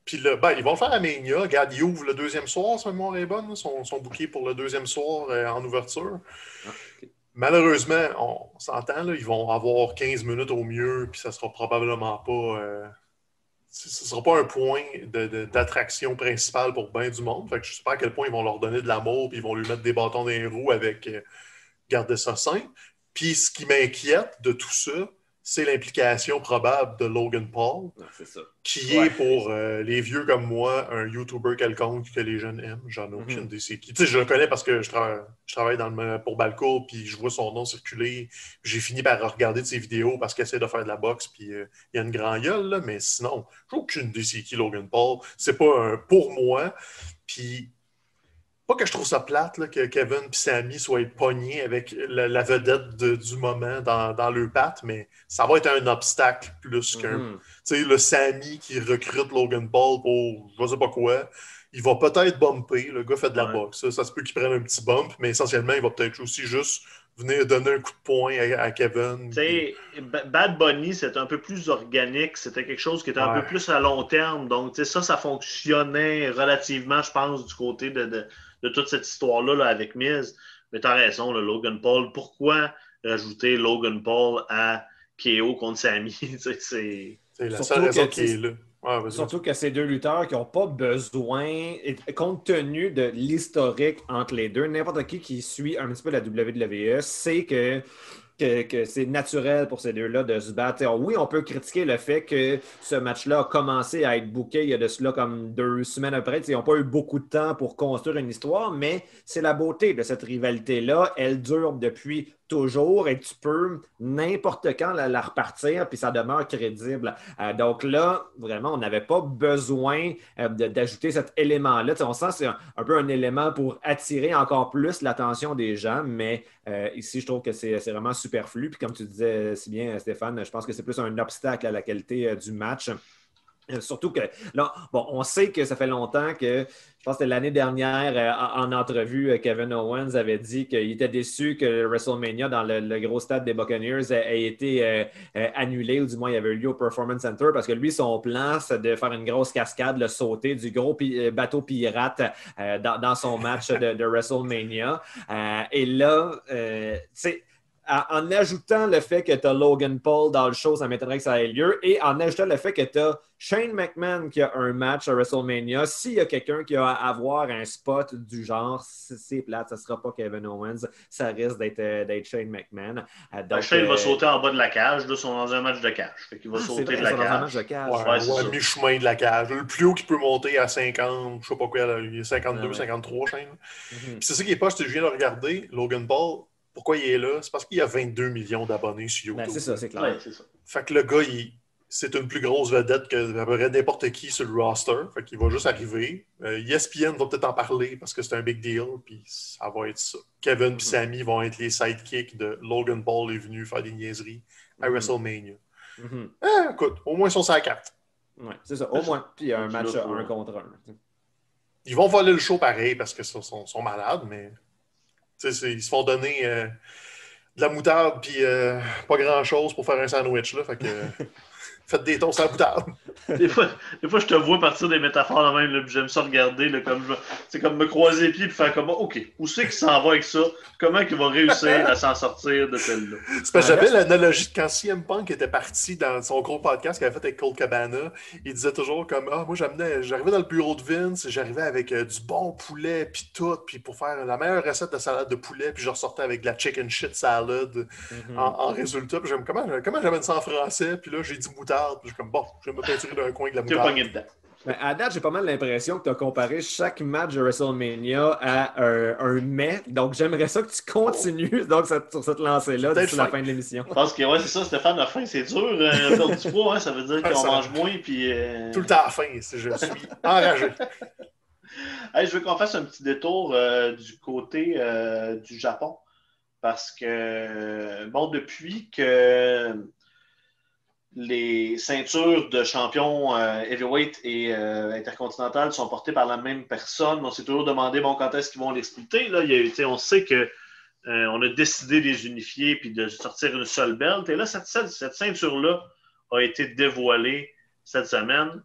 puis là, ben, ils vont le faire à Mania. Regarde, ils ouvrent le deuxième soir, si ma mémoire est bonne. Ils sont, sont pour le deuxième soir euh, en ouverture. Ah, Malheureusement, on s'entend, ils vont avoir 15 minutes au mieux, puis ça sera probablement pas. Euh, ce ne sera pas un point d'attraction principale pour bien du monde. Fait que je ne sais pas à quel point ils vont leur donner de l'amour, puis ils vont lui mettre des bâtons dans les roues avec euh, garder ça simple. Puis ce qui m'inquiète de tout ça, c'est l'implication probable de Logan Paul, qui est pour euh, les vieux comme moi un YouTuber quelconque que les jeunes aiment. J'en ai mhm. aucune idée c'est qui. Tu sais, je le connais parce que je, travaille dans le, pour Balco, puis je vois son nom circuler. J'ai fini par regarder de ses vidéos parce qu'il essaie de faire de la boxe, puis euh, il y a une grande gueule, là, mais sinon, j'ai aucune idée c'est qui Logan Paul. C'est pas un pour moi. Puis pas que je trouve ça plate que Kevin et Sammy soient pognés avec la, vedette du moment dans, le patte, mais ça va être un obstacle plus qu'un. Mm-hmm. Tu sais, le Sammy qui recrute Logan Paul pour je sais pas quoi, il va peut-être bumper. Le gars fait de la boxe. Ça, se peut qu'il prenne un petit bump, mais essentiellement, il va peut-être aussi juste venir donner un coup de poing à, Kevin. Tu sais, Bad Bunny, c'était un peu plus organique. C'était quelque chose qui était un peu plus à long terme. Donc, tu sais, ça, ça fonctionnait relativement, je pense, du côté de de toute cette histoire-là avec Miz. Mais tu as raison, Logan Paul. Pourquoi rajouter Logan Paul à KO contre Sami? c'est la seule raison qui est là. Surtout que ces deux lutteurs qui n'ont pas besoin, compte tenu de l'historique entre les deux, n'importe qui qui suit un petit peu la WWE sait que que, c'est naturel pour ces deux-là de se battre. oui, on peut critiquer le fait que ce match-là a commencé à être booké il y a de cela comme deux semaines après. Ils n'ont pas eu beaucoup de temps pour construire une histoire, mais c'est la beauté de cette rivalité-là. Elle dure depuis toujours et tu peux n'importe quand la, repartir, puis ça demeure crédible. Euh, donc là, vraiment, on n'avait pas besoin euh, d'ajouter cet élément-là. on sent que c'est un, peu un élément pour attirer encore plus l'attention des gens, mais euh, ici, je trouve que c'est vraiment superflu. Puis comme tu disais si bien, Stéphane, je pense que c'est plus un obstacle à la qualité du match. Euh, surtout que là, bon, on sait que ça fait longtemps que, je pense que l'année dernière, euh, en, entrevue, euh, Kevin Owens avait dit qu'il était déçu que WrestleMania dans le, gros stade des Buccaneers ait, été annulé, ou du moins il y avait eu lieu au Performance Center, parce que lui, son plan, c'est de faire une grosse cascade, le sauter du gros bateau pirate dans, son match de, de WrestleMania. et là, tu sais, en ajoutant le fait que tu as Logan Paul dans le show, ça m'étonnerait que ça ait lieu. Et en ajoutant le fait que tu as Shane McMahon qui a un match à WrestleMania, s'il y a quelqu'un qui a à avoir un spot du genre, c'est plate, ça ne sera pas Kevin Owens, ça risque d'être euh, Shane McMahon. Euh, donc, Shane va euh, sauter en bas de la cage, là, ils sont dans un match de cage. Fait il va ah, sauter de la cage. De cage. Ouais, ouais, mi-chemin de la cage. Le plus haut qu'il peut monter à 50, je sais pas quoi, il est 52, 53, Shane. Mhm. C'est ça qui est pas, je viens de regarder, Logan Paul pourquoi il est là? C'est parce qu'il y a 22 millions d'abonnés sur ben, YouTube. c'est ça, c'est clair. Fait que le gars, c'est une plus grosse vedette que n'importe qui sur le roster. Fait qu'il va juste arriver. Euh, ESPN va peut-être en parler parce que c'est un big deal, puis ça va être ça. Kevin et. Sammy vont être les sidekicks de Logan Paul est venu faire des niaiseries à mm-hmm. WrestleMania. Mm-hmm. Eh, écoute, au moins ils sont sur la carte. Ouais, c'est ça, au moins. Puis il y a un match un contre un. Ils vont voler le show pareil parce qu'ils sont, sont malades, mais ils se font donner euh, de la moutarde puis euh, pas grand-chose pour faire un sandwich. Là, fait que, Faites des tons sans boutade. des, fois, des fois, je te vois partir des métaphores de même, j'aime ça regarder, là, comme c'est comme me croiser les pieds et faire comme OK, où c'est qu'il s'en va avec ça? Comment il va réussir à s'en sortir de celle-là? C'est parce que j'avais l'analogie de quand CM Punk était parti dans son gros podcast qu'il avait fait avec Cold Cabana, il disait toujours comme Ah, moi j'amenais, j'arrivais dans le bureau de Vince, j'arrivais avec euh, du bon poulet puis tout, puis pour faire la meilleure recette de salade de poulet, puis je ressortais avec de la chicken shit salad mm-hmm. en, résultat. Puis j'aime comment, comment j'amène ça en français, puis là j'ai dit boutade je suis comme, bon, je vais me peinturer d'un coin de la moutarde. dedans. Ben, à date, j'ai pas mal l'impression que tu as comparé chaque match de WrestleMania à un, un mai. Donc, j'aimerais ça que tu continues donc, sur cette lancée-là d'ici la fin de l'émission. Je pense que ouais, c'est ça, Stéphane, la fin, c'est dur. Euh, perdre du poids, hein, ça veut dire qu'on mange moins. Puis, euh, Tout le temps à la fin, je suis enragé. je veux qu'on fasse un petit détour euh, du côté euh, du Japon. Parce que, bon, depuis que les ceintures de champion euh, heavyweight et intercontinental sont portées par la même personne, on s'est toujours demandé, bon, quand est-ce qu'ils vont les splitter? Là, on sait que on a décidé de les unifier puis de sortir une seule belt. Et là, cette, cette ceinture-là a été dévoilée cette semaine.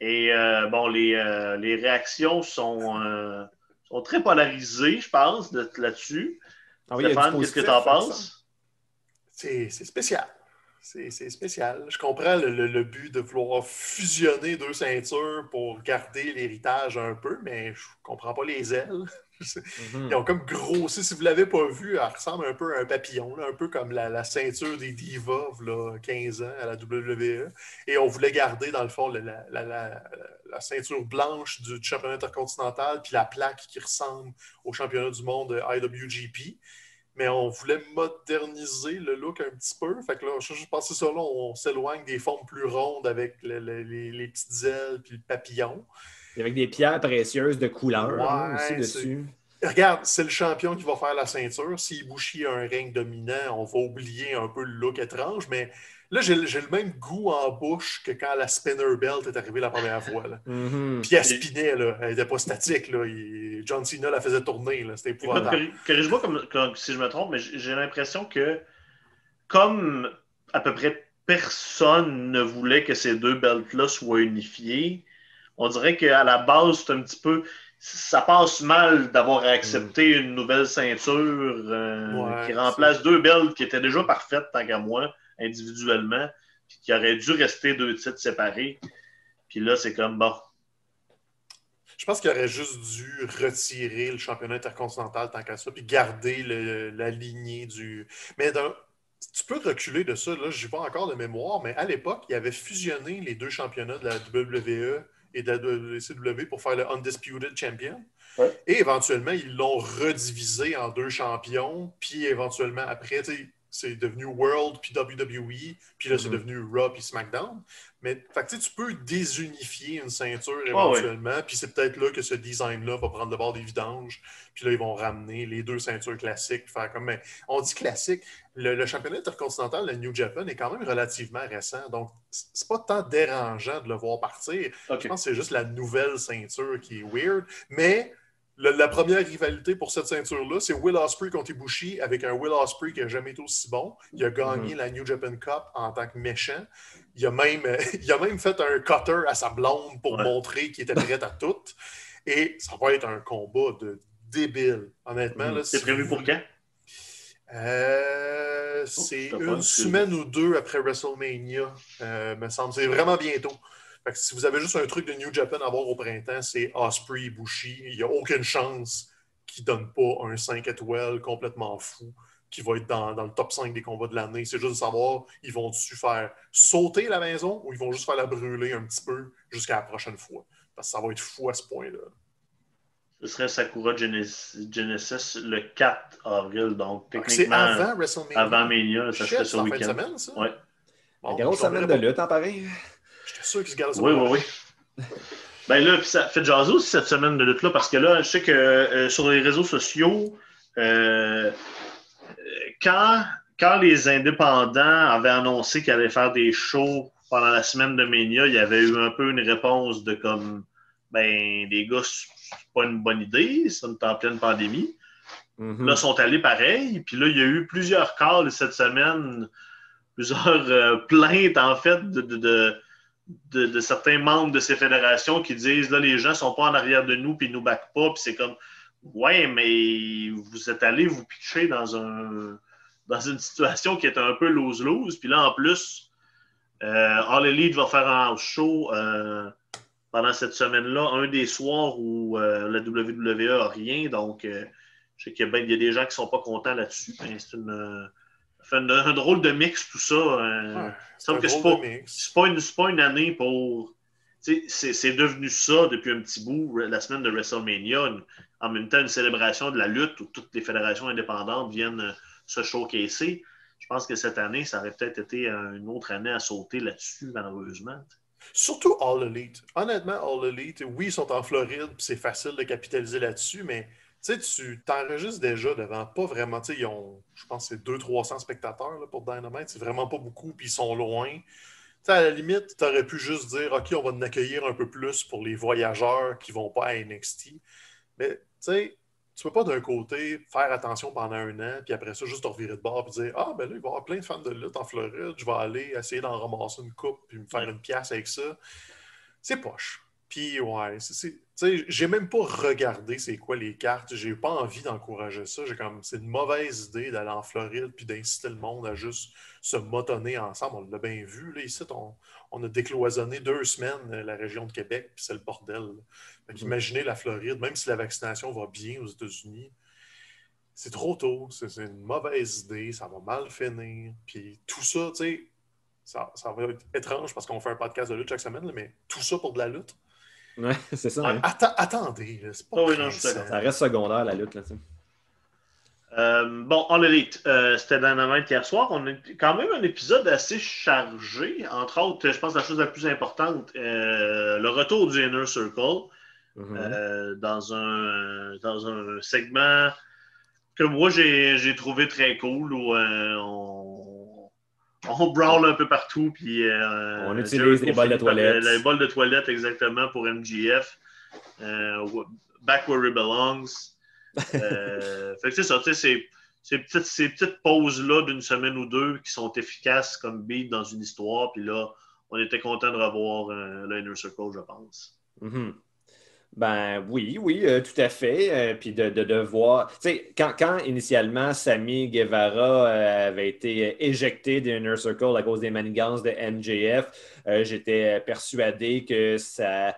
Et euh, bon, les, euh, les, réactions sont, euh, sont, très polarisées, je pense, là-dessus. Ah Stéphane, qu'est-ce que tu en penses? C'est spécial. C'est spécial. Je comprends le, le, but de vouloir fusionner deux ceintures pour garder l'héritage un peu, mais je comprends pas les ailes. Mhm. Ils ont comme grossi. Si vous ne l'avez pas vu, elle ressemble un peu à un papillon, un peu comme la, ceinture des Divas, là, 15 ans à la WWE. Et on voulait garder, dans le fond, la, ceinture blanche du, championnat intercontinental, puis la plaque qui ressemble au championnat du monde IWGP. Mais on voulait moderniser le look un petit peu. Fait que là, je, pense que ça, là, on s'éloigne des formes plus rondes avec les, petites ailes puis le papillon. Avec des pierres précieuses de couleur hein, aussi dessus. Regarde, c'est le champion qui va faire la ceinture. Si Ibushi a un règne dominant, on va oublier un peu le look étrange, mais là, j'ai le même goût en bouche que quand la spinner belt est arrivée la première fois. Mm-hmm. Puis elle spinait, là. elle n'était pas statique. Là. John Cena la faisait tourner. C'était épouvantable. Corrige-moi si je me trompe, mais j'ai l'impression que comme à peu près personne ne voulait que ces deux belts-là soient unifiées, on dirait qu'à la base, c'est un petit peu. Ça passe mal d'avoir accepté mm. une nouvelle ceinture euh, qui remplace deux belts qui étaient déjà parfaites, tant qu'à moi, individuellement, puis qui auraient dû rester deux titres séparés. Puis là, c'est comme bon. Je pense qu'il aurait juste dû retirer le championnat intercontinental tant qu'à ça, puis garder la lignée du. Mais tu peux reculer de ça, là, je pas encore de mémoire, mais à l'époque, il avait fusionné les deux championnats de la WWE et de la WCW pour faire le Undisputed Champion. Et éventuellement, ils l'ont redivisé en deux champions. Puis éventuellement, après, c'est devenu World puis WWE. Puis là, c'est mm-hmm. devenu Raw puis SmackDown. Mais fait, tu peux désunifier une ceinture ah éventuellement. Puis c'est peut-être là que ce design-là va prendre le bord des vidanges. Puis là, ils vont ramener les deux ceintures classiques. Faire comme, mais on dit classique. Le, championnat intercontinental, le New Japan, est quand même relativement récent. Donc, c'est pas tant dérangeant de le voir partir. Je pense que c'est juste la nouvelle ceinture qui est weird. Mais la, première rivalité pour cette ceinture-là, c'est Will Ospreay contre Ibushi avec un Will Ospreay qui n'a jamais été aussi bon. Il a gagné mm-hmm. la New Japan Cup en tant que méchant. Il a même, il a même fait un cutter à sa blonde pour montrer qu'il était prêt à tout. Et ça va être un combat de débile, honnêtement. Mm-hmm. C'est prévu pour quand? Euh, oh, c'est une semaine ou deux après WrestleMania, euh, me semble. C'est vraiment bientôt si vous avez juste un truc de New Japan à voir au printemps, c'est Osprey et Bushi. Il n'y a aucune chance qu'ils ne donnent pas un 5 étoiles complètement fou qui va être dans, le top 5 des combats de l'année. C'est juste de savoir, ils vont-tu faire sauter la maison ou ils vont juste faire la brûler un petit peu jusqu'à la prochaine fois? Parce que ça va être fou à ce point-là. Ce serait Sakura Genesis, le 4 avril, donc techniquement. C'est avant WrestleMania. Avant Mania, ça serait ce week-end. semaine, ça? Ouais. Bon, grosse semaine de lutte, en pareil. J'étais sûr qu'ils se gardent Oui, oui, oui. Ben là, ça fait jaser aussi cette semaine de lutte-là, parce que là, je sais que euh, sur les réseaux sociaux, euh, quand, quand les indépendants avaient annoncé qu'ils allaient faire des shows pendant la semaine de Mania, il y avait eu un peu une réponse de comme ben les gars, c'est pas une bonne idée, c'est en pleine pandémie. Mm-hmm. Là, ils sont allés pareil. Puis là, il y a eu plusieurs calls cette semaine, plusieurs euh, plaintes en fait de de, certains membres de ces fédérations qui disent là, les gens ne sont pas en arrière de nous puis ils nous backent pas. Puis c'est comme Ouais, mais vous êtes allé vous pitcher dans un dans une situation qui est un peu lose-lose. Puis là, en plus, euh, All Elite va faire un show euh, pendant cette semaine-là, un des soirs où euh, la WWE n'a rien. Donc, euh, je sais qu'il y, a des gens qui ne sont pas contents là-dessus. C'est fait un, drôle de mix, tout ça. Euh, que c'est pas, pas, une, pas une année pour. C'est devenu ça depuis un petit bout, la semaine de WrestleMania. en même temps, une célébration de la lutte où toutes les fédérations indépendantes viennent euh, se showcaser. Je pense que cette année, ça aurait peut-être été une autre année à sauter là-dessus, malheureusement. Surtout All Elite. Honnêtement, All Elite, oui, ils sont en Floride, puis c'est facile de capitaliser là-dessus, mais tu t'enregistres déjà devant pas vraiment. Ils ont, je pense, c'est 200-300 spectateurs là, pour Dynamite. C'est vraiment pas beaucoup, puis ils sont loin. à la limite, tu aurais pu juste dire OK, on va en accueillir un peu plus pour les voyageurs qui vont pas à NXT. Mais tu sais, tu peux pas d'un côté faire attention pendant un an, puis après ça, juste te revirer de bord et dire Ah, ben là, il va y avoir plein de fans de lutte en Floride, je vais aller essayer d'en ramasser une coupe puis me faire une pièce avec ça. C'est poche. Puis, ouais, j'ai même pas regardé c'est quoi les cartes. J'ai pas envie d'encourager ça. J'ai comme c'est une mauvaise idée d'aller en Floride puis d'inciter le monde à juste se motonner ensemble. On l'a bien vu. Là, ici, on, a décloisonné deux semaines euh, la région de Québec, puis c'est le bordel. Mm-hmm. Imaginez la Floride, même si la vaccination va bien aux États-Unis, c'est trop tôt. C'est une mauvaise idée, ça va mal finir. Puis tout ça, tu sais, ça, ça, va être étrange parce qu'on fait un podcast de lutte chaque semaine, mais tout ça pour de la lutte? Ouais, c'est ça. Hein. attendez, c'est pas oh Ça reste secondaire, la lutte. Là, euh, bon, en élite, euh, c'était Dynamite hier soir. On a quand même un épisode assez chargé. Entre autres, je pense la chose la plus importante, euh, le retour du Inner Circle mm-hmm. dans, un, dans un segment que moi j'ai trouvé très cool où on on brawl un peu partout. Puis, euh, on utilise les balles de toilette. Les balles de toilette, exactement, pour MGF. Euh, back where it belongs. Euh, fait que c'est ça, tu sais, ces petites, ces petites pauses-là d'une semaine ou deux qui sont efficaces comme beat dans une histoire. Puis là, on était content de revoir l'Inner Circle, je pense. Mm-hmm. Ben oui, oui, euh, tout à fait. Euh, puis de, voir. Tu sais, quand, quand, initialement Sami Guevara euh, avait été éjecté de Inner Circle à cause des manigances de MJF, j'étais persuadé que ça.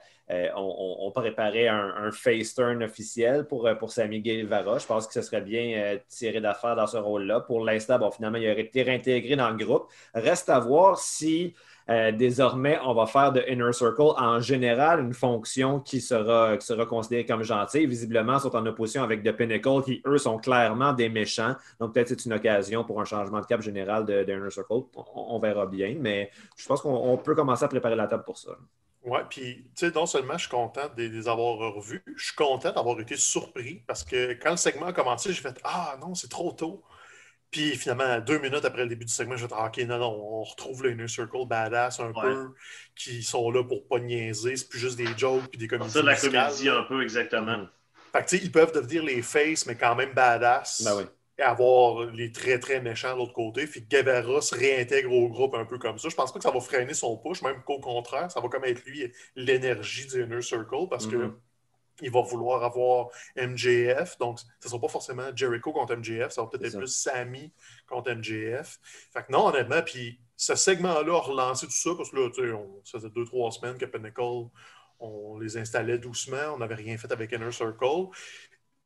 On, préparait un, un, face turn officiel pour, pour Sami Guevara. Je pense que ce serait bien tiré d'affaire dans ce rôle-là. Pour l'instant, bon, finalement, il aurait été réintégré dans le groupe. Reste à voir si euh, désormais, on va faire de Inner Circle en général une fonction qui sera, sera considérée comme gentille. Visiblement, ils sont en opposition avec The Pinnacle, qui, eux, sont clairement des méchants. Donc, peut-être c'est une occasion pour un changement de cap général de, Inner Circle. On, verra bien, mais je pense qu'on peut commencer à préparer la table pour ça. Oui, puis, tu sais, non seulement je suis content de les avoir revus, je suis content d'avoir été surpris parce que quand le segment a commencé, j'ai fait Ah non, c'est trop tôt. Puis finalement, deux minutes après le début du segment, je vais dire OK, non, non, on retrouve le Inner Circle badass un peu, qui sont là pour pas niaiser. C'est plus juste des jokes puis des comédies. C'est de la comédie un peu, exactement. Fait que, tu sais, ils peuvent devenir les faces, mais quand même badass. Ben oui. Et avoir les très, très méchants de l'autre côté. Puis Guevara se réintègre au groupe un peu comme ça. Je pense pas que ça va freiner son push, même qu'au contraire, ça va comme être lui l'énergie du Inner Circle parce que mm-hmm il va vouloir avoir MJF. Donc, ce ne sera pas forcément Jericho contre MJF, ça va peut-être être plus Sammy contre MJF. Fait que non, honnêtement, puis ce segment-là a relancé tout ça, parce que là, tu sais, on, ça faisait deux, trois semaines que Pinnacle, on les installait doucement, on n'avait rien fait avec Inner Circle.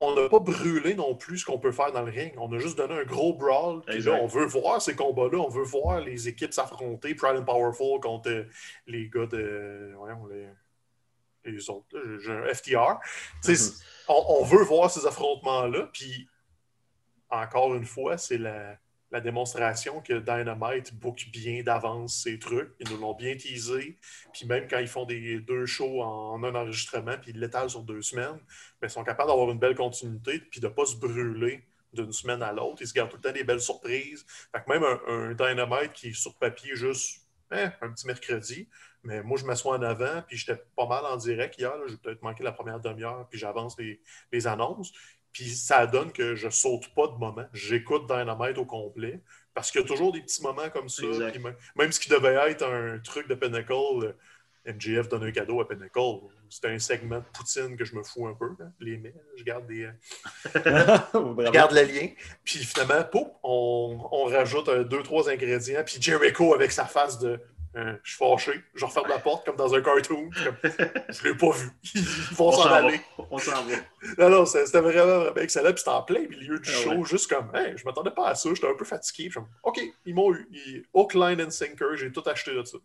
On n'a pas brûlé non plus ce qu'on peut faire dans le ring. On a juste donné un gros brawl. Puis là, on veut voir ces combats-là. On veut voir les équipes s'affronter. Pride and Powerful contre les gars de. Voyons, les les autres, j'ai un FTR. Mm-hmm. on, veut voir ces affrontements-là, puis encore une fois, c'est la, démonstration que Dynamite book bien d'avance ces trucs. Ils nous l'ont bien teasé. Puis même quand ils font des deux shows en, un enregistrement, puis ils l'étalent sur deux semaines, ben, ils sont capables d'avoir une belle continuité, puis de ne pas se brûler d'une semaine à l'autre. Ils se gardent tout le temps des belles surprises. Fait que même un, Dynamite qui est sur papier juste hein, un petit mercredi, mais moi, je m'assois en avant, puis j'étais pas mal en direct hier. J'ai peut-être manqué la première demi-heure, puis j'avance les, annonces. Puis ça donne que je saute pas de moment. J'écoute Dynamite au complet. Parce qu'il y a toujours des petits moments comme ça. Même, ce qui devait être un truc de Pinnacle, euh, MGF donne un cadeau à Pinnacle. C'est un segment de Poutine que je me fous un peu. Hein. Les mets, je garde des. Euh, je garde le lien. Puis finalement, on, on rajoute un, deux, trois ingrédients. Puis Jericho avec sa face de euh, je suis fâché. Je referme la porte comme dans un cartoon. je l'ai pas vu. Ils vont s'en aller. On s'en va. Non, non, c'était vraiment, vraiment excellent. Puis c'était en plein milieu du ah show, juste comme, hey, je m'attendais pas à ça. J'étais un peu fatigué. Je OK, ils m'ont eu. Ils... Hook, line and sinker. J'ai tout acheté de ça.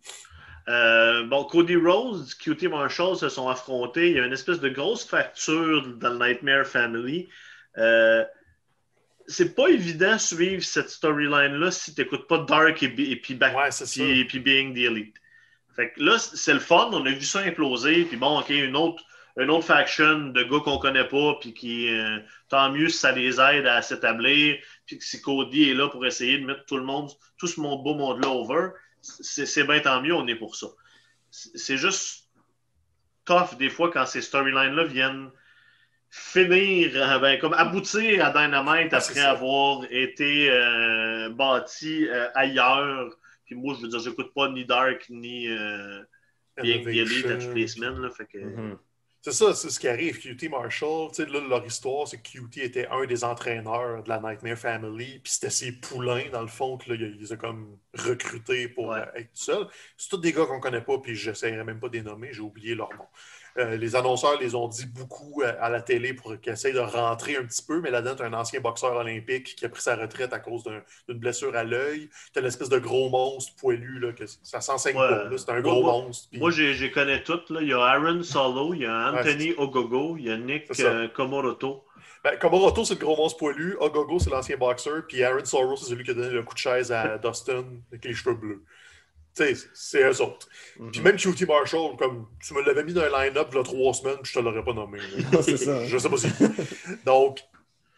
Euh, bon, Cody Rose, QT Marshall se sont affrontés. Il y a une espèce de grosse fracture dans le Nightmare Family. Euh, c'est pas évident de suivre cette storyline-là si tu n'écoutes pas Dark et, puis, Back, et puis Being the Elite. Fait que là, c'est le fun. On a vu ça imploser. Puis bon, OK, une autre, une autre faction de gars qu'on connaît pas. Puis qui, euh, tant mieux si ça les aide à s'établir. Puis que si Cody est là pour essayer de mettre tout le monde, tout ce beau monde-là over, c'est bien tant mieux. On est pour ça. C'est juste tough des fois quand ces storylines-là viennent finir, euh, ben, comme aboutir à Dynamite après avoir été euh, bâti euh, ailleurs. Puis moi, je veux dire, j'écoute pas ni Dark ni euh, Big Gilly toutes les semaines. Là, fait que... Mm-hmm. C'est ça, c'est ce qui arrive. QT Marshall, tu sais, là, leur histoire, c'est que QT était un des entraîneurs de la Nightmare Family, puis c'était ses poulains, dans le fond, que là, ils ont comme recrutés pour être tout seul. C'est tous des gars qu'on connaît pas, puis j'essaierai même pas de les nommer, j'ai oublié leur nom. Euh, les annonceurs les ont dit beaucoup euh, à la télé pour qu'ils essayent de rentrer un petit peu, mais là-dedans, tu as un ancien boxeur olympique qui a pris sa retraite à cause d'une blessure à l'œil. Tu as l'espèce de gros monstre poilu, là, que ça s'enseigne pas. C'est un gros monstre. Moi, j'ai connais toutes. Là. Il y a Aaron Solo, il y a Anthony Ogogo, il y a Nick euh, Komoroto. Ben, Komoroto, c'est le gros monstre poilu. Ogogo, c'est l'ancien boxeur. Puis Aaron Solo, c'est celui qui a donné le coup de chaise à Dustin avec les cheveux bleus c'est eux autres. Mhm. Puis même QT Marshall, comme tu me l'avais mis dans un line-up il y a trois semaines, je te l'aurais pas nommé. c'est ça. Je sais pas si. Donc,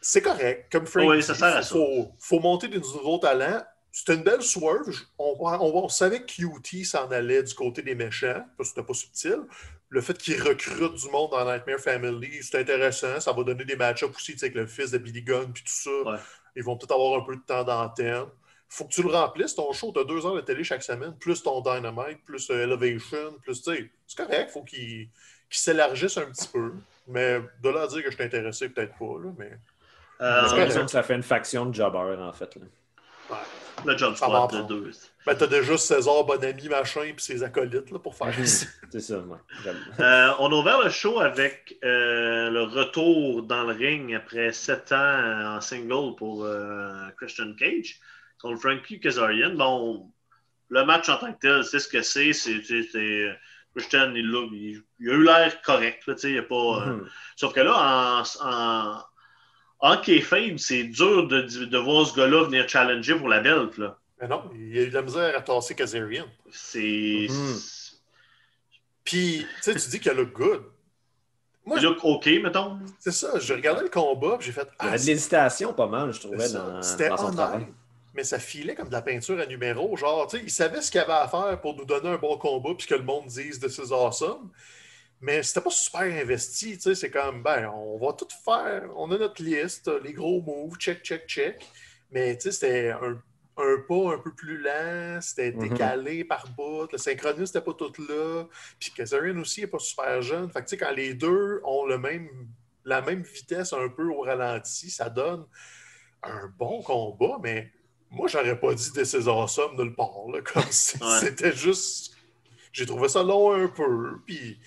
c'est correct. Comme Frank, il faut, faut, monter des nouveaux talents. C'était une belle swerve. On, on, savait que QT s'en allait du côté des méchants, parce que c'était pas subtil. Le fait qu'il recrute du monde dans Nightmare Family, c'est intéressant. Ça va donner des match-ups aussi avec le fils de Billy Gunn puis tout ça. Ils vont peut-être avoir un peu de temps d'antenne faut que tu le remplisses, ton show. Tu as deux heures de télé chaque semaine, plus ton Dynamite, plus euh, Elevation, plus, tu sais, c'est correct. faut qu'il s'élargisse un petit peu. Mais de là à dire que je suis intéressé, peut-être pas, là, mais... Euh, ça fait une faction de jobbers, en fait. Là. Ouais. Le job squad de deux. Ben, t'as déjà César Bonami, machin, puis ses acolytes là, pour faire ça. C'est ça, moi. Euh, on a ouvert le show avec le retour dans le ring après sept ans en single pour Christian Cage contre Frankie Kazarian. Bon, le match en tant que tel, c'est ce que c'est. C'est Christian, il, il, il, a eu l'air correct. Là, il a pas, mm -hmm. sauf que là, en, en, en kayfabe, c'est dur de, de, voir ce gars-là venir challenger pour la belt. Là. Mais non, il a eu de la misère à tasser Kazarian. C'est. Mm -hmm. Puis, tu sais, tu dis qu'il a look good. Moi, il look OK, mettons. C'est ça, j'ai regardé le combat, j'ai fait. Ah, il y a de l'hésitation pas mal, je trouvais, dans, C'était travail mais ça filait comme de la peinture à numéro. Genre, tu sais, il savait ce qu'il avait à faire pour nous donner un bon combat puis que le monde dise de ses awesome. Mais c'était pas super investi, tu sais, c'est comme, ben, on va tout faire, on a notre liste, les gros moves, check, check, check. Mais, tu sais, c'était un, un, pas un peu plus lent, c'était mhm. décalé par bout, le synchronisme n'était pas tout là. Puis Kazarian aussi n'est pas super jeune. Fait que, tu sais, quand les deux ont le même, la même vitesse un peu au ralenti, ça donne un bon combat, mais moi, j'aurais pas dit de ces awesome nulle part. Là, comme c'était juste. J'ai trouvé ça long un peu. Puis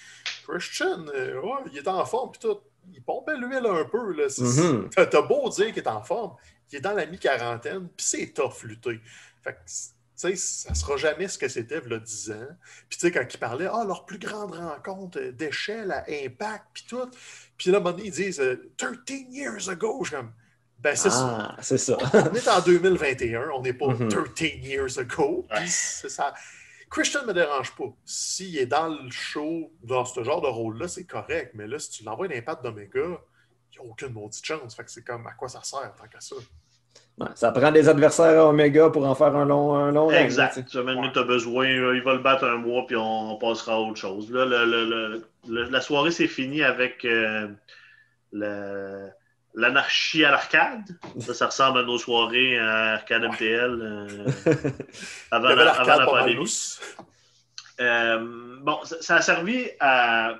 Christian, euh, ouais, il est en forme. Puis tout. Il pompait l'huile un peu. Là. Mm-hmm. T'as beau dire qu'il est en forme. Il est dans la mi-quarantaine. Puis c'est tough lutter. Fait que, tu sais, ça sera jamais ce que c'était il y a 10 ans. Puis tu sais, quand il parlait, ah, leur plus grande rencontre d'échelle à impact, puis tout. Puis là, à un moment donné, ils disent, 13 euh, years ago, je suis comme, ben, c'est ah, ça. ça. on est en 2021, on n'est pas 13 mm-hmm. years ago. c'est ça. Christian ne me dérange pas. S'il est dans le show, dans ce genre de rôle-là, c'est correct. Mais là, si tu l'envoies d'impact d'Omega, il n'y a aucune maudite chance. Fait que c'est comme à quoi ça sert tant qu'à ça? ça prend des adversaires à Omega pour en faire un long, un long Exact. Tu as, as besoin, il va le battre un mois, puis on, passera à autre chose. Là, le, le, la soirée, c'est fini avec euh, le l'anarchie à l'arcade. Ça, ça ressemble à nos soirées à Arcade MTL euh, avant, la, avant la pandémie. Euh, bon, ça, a servi à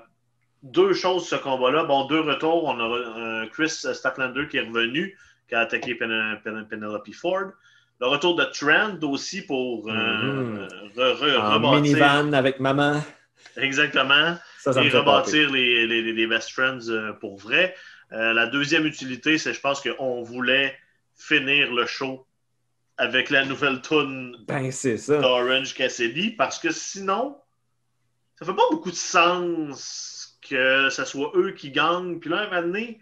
deux choses ce combat-là. Bon, deux retours. On a euh, Chris Statlander qui est revenu, qui a attaqué Pen Pen Penelope Ford. Le retour de Trent aussi pour mm -hmm. minivan avec maman. Exactement. et rebâtir les, les, les, best friends pour vrai. Euh, la deuxième utilité, c'est je pense qu'on voulait finir le show avec la nouvelle tune ben, d'Orange Cassidy parce que sinon, ça fait pas beaucoup de sens que ce soit eux qui gagnent. Puis là, un moment donné,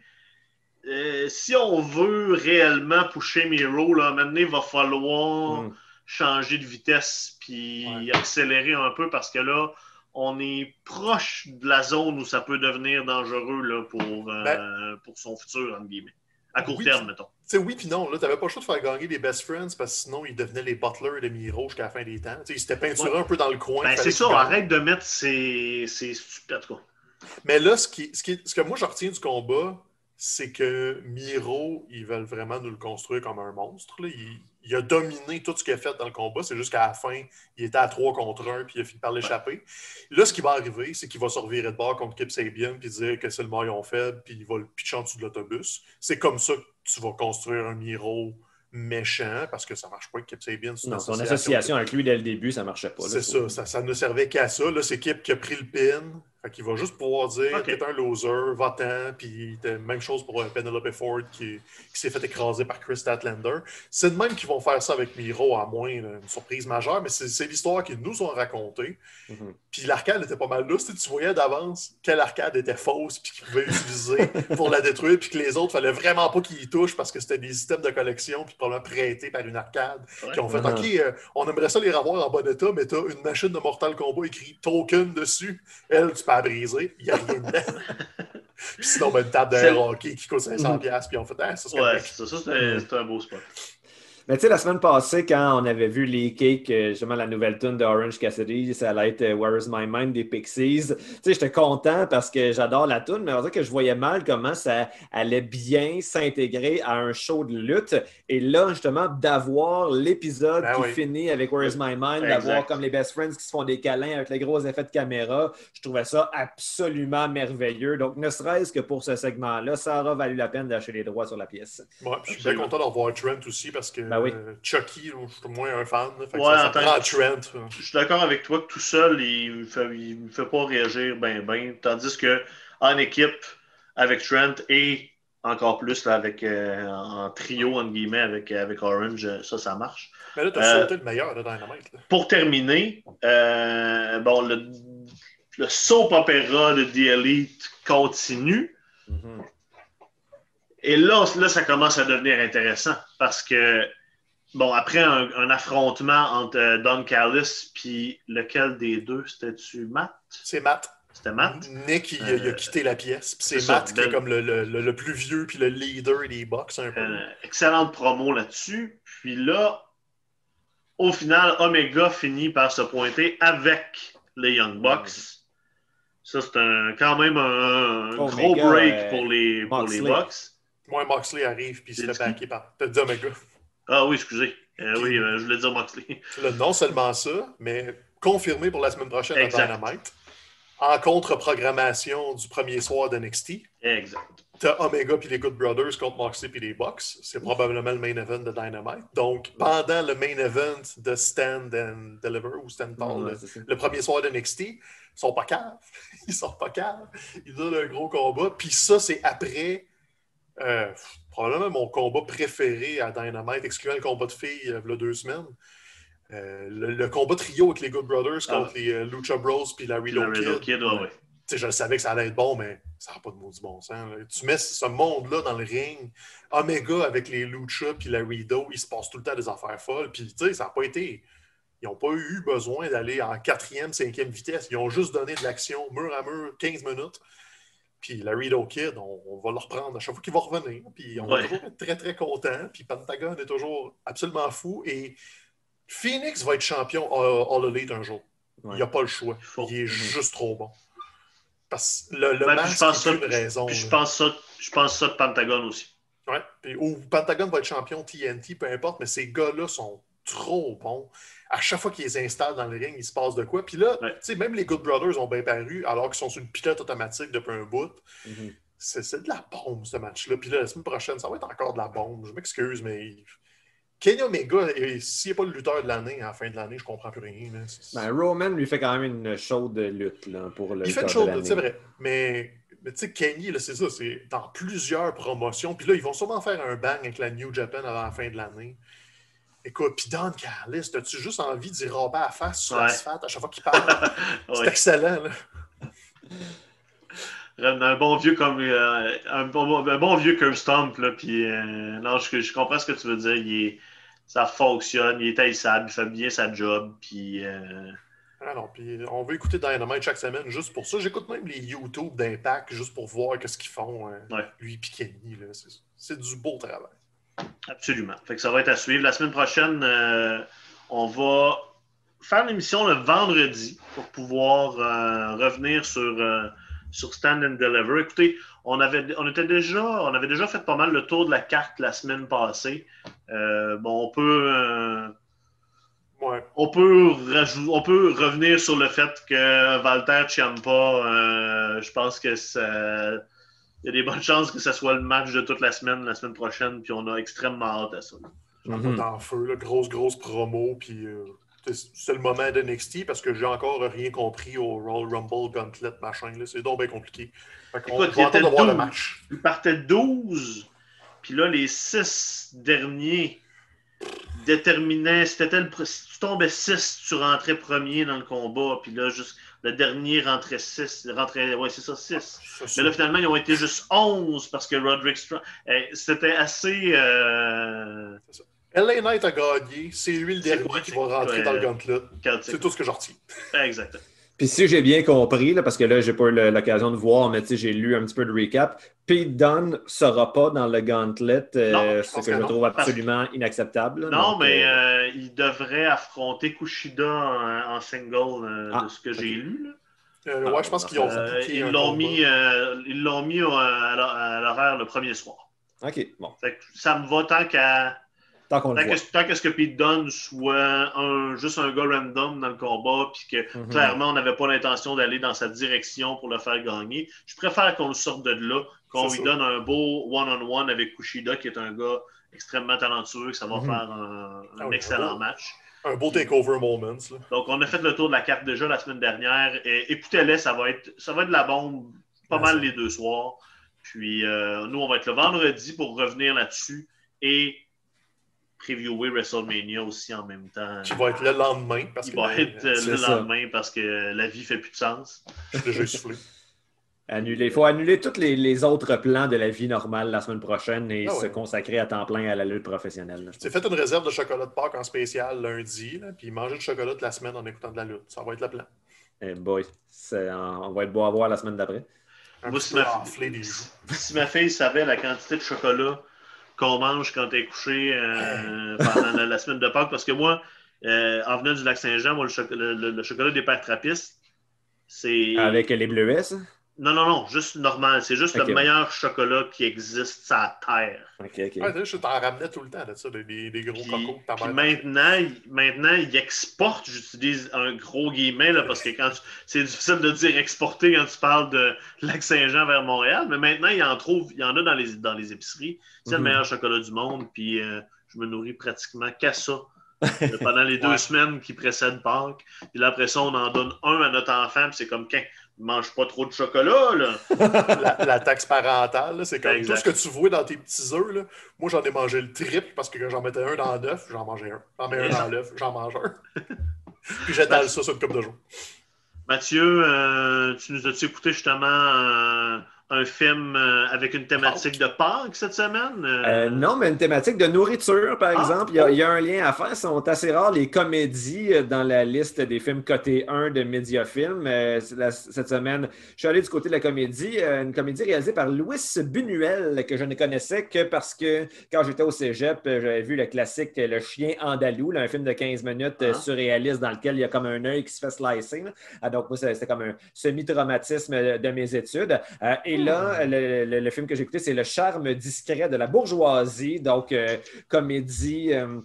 euh, si on veut réellement pusher Miro, là, un moment donné, il va falloir mm. changer de vitesse puis Ouais. accélérer un peu parce que là, on est proche de la zone où ça peut devenir dangereux là, pour, euh, pour son futur, entre guillemets. À court Oui, terme, tu- mettons. Tu sais, oui puis non, là, t'avais pas le choix de faire gagner les best friends parce que sinon, ils devenaient les butlers de Miro jusqu'à la fin des temps. Tu ils s'étaient peinturés Ouais. un peu dans le coin. Ben, c'est ça, arrête de mettre ces. ces cas. Mais là, ce, qui, ce, qui- ce que moi, je retiens du combat, c'est que Miro, ils veulent vraiment nous le construire comme un monstre. là. Il, il a dominé tout ce qu'il a fait dans le combat. C'est juste qu'à la fin, il était à 3 contre 1 puis il a fini par l'échapper. Là, ce qui va arriver, c'est qu'il va se revirer de bord contre Kip Sabian puis dire que c'est le maillon faible puis il va le pitcher en dessous de l'autobus. C'est comme ça que tu vas construire un Miro méchant parce que ça marche pas avec Kip Sabian. Non, son association avec lui dès le début, ça marchait pas. c'est ça, ça, ça ne servait qu'à ça. Là, c'est Kip qui a pris le pin. Fait qu'il va juste pouvoir dire Ok. t'es un loser, va-t'en. Puis même chose pour euh, Penelope Ford qui, qui s'est fait écraser par Chris Statlander. C'est de même qu'ils vont faire ça avec Miro, à moins là, une surprise majeure, mais c'est l'histoire qu'ils nous ont racontée. Mhm. Puis l'arcade était pas mal là. Tu voyais d'avance quelle arcade était fausse puis qu'ils pouvaient utiliser pour la détruire, puis que les autres, fallait vraiment pas qu'ils y touchent parce que c'était des systèmes de collection puis probablement prêtés par une arcade Ouais. qui ont fait Mhm. OK, euh, on aimerait ça les revoir en bon état, mais t'as une machine de Mortal Kombat écrit token dessus. Elle, tu la briser, il n'y a rien dedans. Puis sinon, ben, une table de hockey qui coûte 500$, piastres, puis on fait Ah, ça, c'est Ouais, correct. c'est ça, ça, c'est c'est un beau spot. Mais tu sais, la semaine passée, quand on avait vu les cakes, euh, justement, la nouvelle tune de Orange Cassidy, ça allait être euh, Where is My Mind des Pixies. Tu sais, j'étais content parce que j'adore la tune, mais on dirait que je voyais mal comment ça allait bien s'intégrer à un show de lutte. Et là, justement, d'avoir l'épisode Ben qui oui. finit avec Where is My Mind, d'avoir comme les best friends qui se font des câlins avec les gros effets de caméra, je trouvais ça absolument merveilleux. Donc, ne serait-ce que pour ce segment-là, ça aura valu la peine d'acheter les droits sur la pièce. Ouais, je suis bien content d'en voir Trent aussi parce que Ben oui. euh, Chucky, je suis moins un fan. fait Ouais, ça, ça en tant prend que- Trent. Je suis d'accord avec toi que tout seul, il me fait, il fait pas réagir ben ben. Tandis que en équipe, avec Trent et encore plus là, avec euh, en trio, entre guillemets, avec, avec Orange, euh, ça, ça marche. Mais là, t'as Euh, sauté le meilleur de Dynamite. là. Pour terminer, euh, bon, le, le soap opéra de The Elite continue. Mhm. Et là, là, ça commence à devenir intéressant parce que, bon, après un, un affrontement entre euh, Don Callis puis lequel des deux, c'était-tu Matt? C'est Matt. C'était Matt? Nick, il, a- il a Euh, quitté la pièce. puis C'est ça, Matt qui est Ben- comme le, le- le- le plus vieux puis le leader des box un peu. Euh, excellente promo là-dessus. Puis là, au final, Omega finit par se pointer avec les Young Bucks. Ça, c'est un- quand même un, un Omega, gros break pour les, pour les. Bucks. Moi, Moxley arrive puis il se C'est fait qui? backer par. T'as dit Omega. Ah oui, excusez. Euh, oui, euh, je voulais dire Moxley. Non seulement ça, mais confirmé pour la semaine prochaine à Exact. Dynamite. En contre-programmation du premier soir de NXT. exact. T'as Omega puis les Good Brothers contre Moxley puis les Bucks. C'est probablement le main event de Dynamite. Donc, pendant le main event de Stand and Deliver ou Stand Tall, Ouais, le, premier soir de NXT, ils sont pas caves. Ils sont pas caves. Ils donnent un gros combat. Puis ça, c'est après euh, probablement mon combat préféré à Dynamite, excluant le combat de filles euh, il y a deux semaines. Euh, le, le combat trio avec les Good Brothers Ah. contre les euh, Lucha Bros puis la Puis Reload le Kid. Ouais, je savais que ça allait être bon, mais ça n'a pas de maudit bon sens. là. Tu mets ce monde-là dans le ring, Omega avec les Lucha puis la Rido, il se passe tout le temps des affaires folles. Puis, tu sais, ça n'a pas été. Ils n'ont pas eu besoin d'aller en quatrième, cinquième vitesse. Ils ont juste donné de l'action mur à mur, 15 minutes. Puis la Rido Kid, on, on va le reprendre à chaque fois qu'il va revenir. Puis on Ouais. va toujours être très, très content. Puis Pentagon est toujours absolument fou. Et Phoenix va être champion All, Elite un jour. Ouais. Il n'y a pas le choix. Il faut. Il est Mhm. juste trop bon. Parce que le, le Ben, masque, je pense ça, raison. puis je pense ça, je pense ça de Pentagon aussi. Ouais. Puis, ou Pentagon va être champion TNT, peu importe, mais ces gars-là sont trop bons. À chaque fois qu'ils les installent dans le ring, il se passe de quoi. Puis là, Ouais. tu sais, même les Good Brothers ont bien paru, alors qu'ils sont sur une pilote automatique depuis un bout. Mhm. C'est c'est de la bombe, ce match-là. Puis là, la semaine prochaine, ça va être encore de la bombe. Je m'excuse, mais Kenny Omega, s'il n'est pas le lutteur de l'année à la fin de l'année, je comprends plus rien. Ben, Roman lui fait quand même une chaude lutte là, pour le Il fait une lutteur de chose, l'année. c'est vrai. Mais, mais tu sais, Kenny, c'est ça, c'est dans plusieurs promotions. Puis là, ils vont sûrement faire un bang avec la New Japan avant la fin de l'année. Écoute, puis Don Callis, as-tu juste envie d'y rober à la face sur Ouais. l'asphalte à chaque fois qu'il parle? C'est Ouais. excellent, là. Un bon vieux comme euh, un, bon, un bon vieux curb stomp là, puis euh, non, je, je comprends ce que tu veux dire. Il est, ça fonctionne, il est haïssable, il fait bien sa job, puis... euh, Ah non, puis on veut écouter Dynamite chaque semaine juste pour ça. J'écoute même les YouTube d'Impact juste pour voir ce qu'ils font, Ouais. lui et Kenny. C'est du beau travail. Absolument. Fait que ça va être à suivre. La semaine prochaine, euh, on va faire l'émission le vendredi pour pouvoir euh, revenir sur, euh, sur Stand and Deliver. Écoutez, on avait, on, était déjà, on avait déjà fait pas mal le tour de la carte la semaine passée. Bon, on peut, Ouais. on, peut on peut revenir sur le fait que Walter Ciampa, je pense que ça. Il y a des bonnes chances que ce soit le match de toute la semaine, la semaine prochaine, puis on a extrêmement hâte à ça. J'en Mhm. en feu, là, grosse, grosse promo, puis euh, c'est- le moment de NXT parce que j'ai encore rien compris au Royal Rumble Gauntlet machin. là. C'est donc bien compliqué. Fait qu'on Écoute, va il de voir le 12. match. Il partait 12, puis là, les 6 derniers déterminaient. Si, t'étais le si tu tombais 6, tu rentrais premier dans le combat, puis là, juste le dernier rentrait 6. Rentrait, ouais, c'est ça, 6. Ça, Mais là, finalement, ils ont été juste 11 parce que Roderick Strong. eh, C'était assez. euh, LA Knight a gagné. C'est lui le dernier quoi, qui va rentrer dans le Gauntlet. C'est tout ce que j'en retiens. Exactement. Puis si j'ai bien compris, là, parce que là, j'ai pas eu l'occasion de voir, mais j'ai lu un petit peu de recap. Pete Dunne ne sera pas dans le gauntlet, euh, Non, ce que que je non. trouve absolument inacceptable. Non, Donc, mais euh, euh, il devrait affronter Kushida en, en single euh, Ah, de ce que j'ai lu. là. Euh, ouais, je pense qu'ils ont Euh, ils l'ont mis, euh, ils l'ont mis à l'hor- à l'horaire le premier soir. OK, bon, Fait que ça me va tant qu'à tant qu'on que, tant que ce que Pete Dunne soit un, juste un gars random dans le combat, puis que Mhm. clairement on n'avait pas l'intention d'aller dans sa direction pour le faire gagner. Je préfère qu'on le sorte de là, qu'on lui ça. donne un beau one-on-one avec Kushida, qui est un gars extrêmement talentueux, que ça va Mhm. faire un, un Ah oui, excellent match. Un beau takeover moments. Là. Donc, on a fait le tour de la carte déjà la semaine dernière. Et écoutez-les, ça va être ça va être de la bombe pas Ouais, mal les deux soirs. Puis euh, nous, on va être le vendredi pour revenir là-dessus et previewer WrestleMania aussi en même temps. Qui va être le lendemain. Parce Il que va être c'est le ça. lendemain parce que la vie fait plus de sens. je suis déjà essoufflé. Annuler. Il faut annuler tous les, les autres plans de la vie normale la semaine prochaine et Ah se consacrer à temps plein à la lutte professionnelle. pense. fait une réserve de chocolat de Pâques en spécial lundi, là, puis manger du chocolat toute la semaine en écoutant de la lutte. Ça va être le plan. Eh boy, c'est- on va être beau à voir la semaine d'après. Moi, ma-. Si ma fille savait la quantité de chocolat qu'on mange quand t'es couché euh, pendant la, la semaine de Pâques, parce que moi, euh, en venant du lac Saint-Jean, moi, le- le- le chocolat des pères trappistes, c'est. Avec les bleuets, ça? Non, non, non, juste normal. C'est juste le meilleur chocolat qui existe sur la Terre. OK, OK. Ouais, je t'en ramenais tout le temps de ça, des, des- gros Puis, cocos puis maintenant, il- maintenant, ils exportent, j'utilise un gros guillemet, là, parce que quand tu- c'est difficile de dire exporter quand tu parles de Lac-Saint-Jean vers Montréal, mais maintenant, il y en trouve, il y en a dans les, dans les épiceries. C'est Mhm. le meilleur chocolat du monde, puis euh, je me nourris pratiquement qu'à ça. pendant les deux Ouais. semaines qui précèdent Pâques. Puis là, après ça, on en donne un à notre enfant, puis c'est comme quand mange pas trop de chocolat, là. la, la taxe parentale, c'est comme Exact. tout ce que tu vois dans tes petits œufs. Là, moi, j'en ai mangé le triple parce que quand j'en mettais un dans l'œuf, j'en mangeais un. J'en mets un dans l'œuf, j'en mange un. Puis j'étale ça sur une coupe de jours. Mathieu, euh, tu nous as-tu écouté justement euh, un film euh, avec une thématique de Pâques cette semaine? Euh, Euh, non, mais une thématique de nourriture, par Ah, exemple. Il y, a, il y a un lien à faire. Ce sont assez rares les comédies dans la liste des films cotés 1 de Mediafilm. Euh, cette semaine, je suis allé du côté de la comédie. une comédie réalisée par Louis Buñuel, que je ne connaissais que parce que quand j'étais au cégep, j'avais vu le classique Le chien andalou, là, un film de 15 minutes Ah. surréaliste dans lequel il y a comme un œil qui se fait slicer. là. Ah, donc, moi, c'était comme un semi-traumatisme de mes études. Euh, et là, le, le- film que j'ai écouté, c'est Le charme discret de la bourgeoisie. Donc, euh, comédie. euh,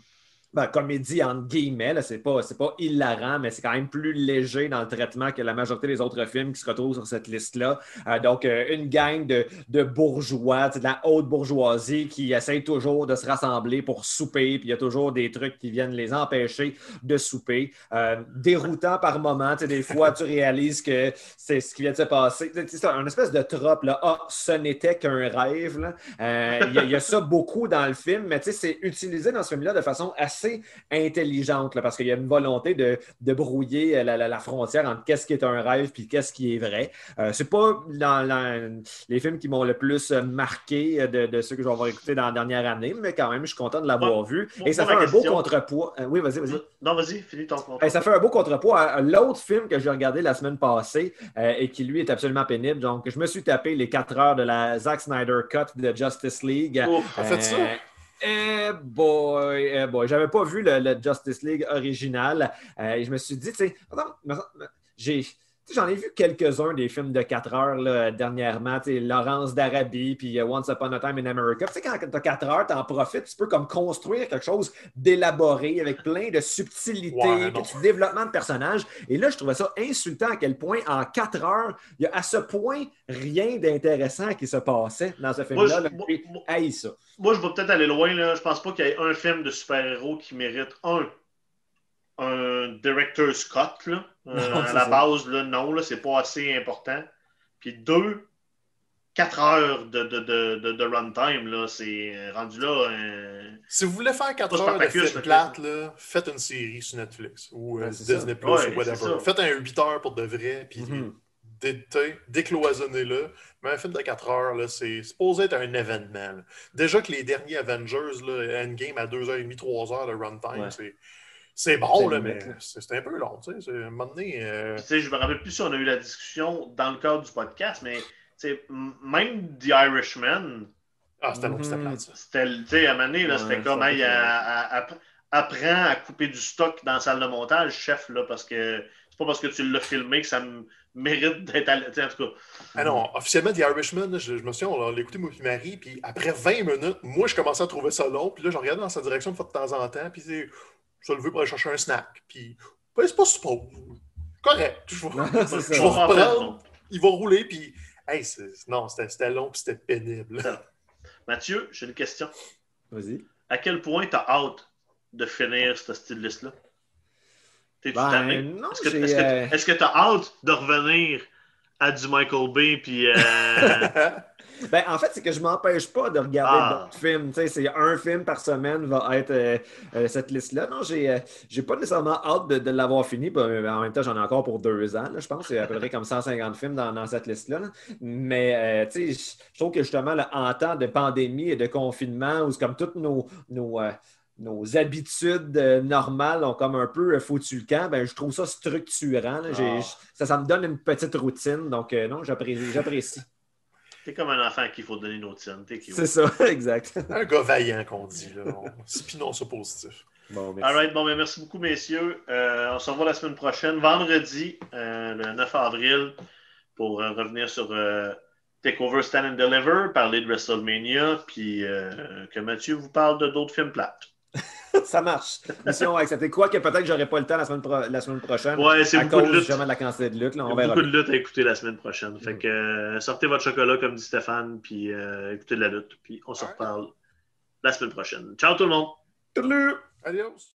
ben, comédie entre guillemets, c'est pas, pas hilarant, mais c'est quand même plus léger dans le traitement que la majorité des autres films qui se retrouvent sur cette liste-là. Euh, donc, euh, une gang de, de bourgeois, de la haute bourgeoisie qui essayent toujours de se rassembler pour souper, puis il y a toujours des trucs qui viennent les empêcher de souper. Euh, déroutant par moment, des fois, tu réalises que c'est ce qui vient de se passer. C'est un espèce de trope, là. Ah, ce n'était qu'un rêve. Il y, y a ça beaucoup dans le film, mais c'est utilisé dans ce film-là de façon assez assez intelligente là, parce qu'il y a une volonté de, de brouiller la, la, la, frontière entre qu'est-ce qui est un rêve puis qu'est-ce qui est vrai. Euh, c'est pas dans, dans, les films qui m'ont le plus marqué de, de, ceux que je vais avoir écoutés dans la dernière année, mais quand même, je suis content de l'avoir bon, vu. Et ça fait un beau contrepoids. Euh, oui, vas-y, vas-y. Non, vas-y, finis ton contrepoids. ça fait un beau contrepoids à l'autre film que j'ai regardé la semaine passée euh, et qui, lui, est absolument pénible. Donc, je me suis tapé les quatre heures de la Zack Snyder Cut de Justice League. Oh, euh, fait ça? Eh boy, eh boy. j'avais pas vu le, Justice League original. Euh, je me suis dit, tu sais, j'ai J'en ai vu quelques-uns des films de 4 heures là, dernièrement, Laurence d'Arabie, puis euh, Once Upon a Time in America. Tu sais, quand tu as 4 heures, tu en profites, tu peux comme construire quelque chose d'élaboré avec plein de subtilités, ouais, du développement de personnages. Et là, je trouvais ça insultant à quel point en 4 heures, il y a à ce point rien d'intéressant qui se passait dans ce film-là. Moi, moi, moi, ça. moi, je vais peut-être aller loin. Là. Je pense pas qu'il y ait un film de super-héros qui mérite un un director Scott, là. Euh, à la base, là, non, là, c'est pas assez important. Puis deux, quatre heures de, de, de, de runtime, là, c'est rendu là. Euh... Si vous voulez faire quatre heures de film plate, là, faites une série sur Netflix ou euh, Disney Plus ouais, ou whatever. Faites un 8 heures pour de vrai, puis mm -hmm. décloisonnez-le. Mais un film de 4 heures, c'est supposé être un événement. Déjà que les derniers Avengers, là, Endgame à 2h30, 3h de runtime, ouais. c'est c'est bon, là, mais c'est un peu long. Tu sais, un moment donné. Euh... je me rappelle plus si on a eu la discussion dans le cadre du podcast, mais même The Irishman. Ah, c'était long, c'était plate. C'était, à un moment donné, là, c'était comme, hey, apprends à couper du stock dans la salle de montage, chef, là, parce que c'est pas parce que tu l'as filmé que ça mérite d'être à en tout cas. Ah non, officiellement, The Irishman, je, je me souviens, on l'a écouté, moi et Marie, puis après 20 minutes, moi, je commençais à trouver ça long, puis là, je regardais dans sa direction de fois de temps en temps, puis c'est je le veux pour aller chercher un snack. Puis, ben, c'est pas suppose. Correct. Je vais, je vais reprendre. Il va rouler, puis, hey, non, c'était long, puis c'était pénible. Mathieu, j'ai une question. Vas-y. À quel point tu as hâte de finir ce style liste-là? T'es-tu ben, tanné? Est-ce que tu as hâte de revenir à du Michael Bay, puis. Euh... Ben, en fait, c'est que je m'empêche pas de regarder ah. d'autres films. C'est un film par semaine va être euh, euh, cette liste-là. Non, j'ai euh, j'ai pas nécessairement hâte de, de l'avoir fini. En même temps, j'en ai encore pour deux ans. Là, je pense c'est à peu près comme 150 films dans, dans cette liste-là. Mais tu sais, je trouve que justement, là, en temps de pandémie et de confinement, où c'est comme toutes nos, nos nos habitudes normales ont comme un peu foutu le camp, ben, je trouve ça structurant. Ah. Ça, ça me donne une petite routine. Donc, non, j'apprécie. T'es comme un enfant qu'il faut donner une autre scène. C'est ça, exact. un gars vaillant qu'on dit. Là. Spinons ça positif. Bon, merci. All right, bon, ben, merci beaucoup, messieurs. Euh, on se revoit la semaine prochaine, vendredi, euh, le 9 avril, pour euh, revenir sur euh, Takeover Stand and Deliver, parler de WrestleMania, puis euh, que Mathieu vous parle de d'autres films plates. ça marche. Mission acceptée. Quoi que peut-être que j'aurai pas le temps la semaine, pro la semaine prochaine. Ouais, c'est beaucoup cause, de lutte. de la quantité de lutte. Là, on beaucoup de lutte à écouter la semaine prochaine. Fait que euh, sortez votre chocolat, comme dit Stéphane, puis euh, écoutez de la lutte. Puis on se reparle la semaine prochaine. Ciao tout le monde. Salut. Adios.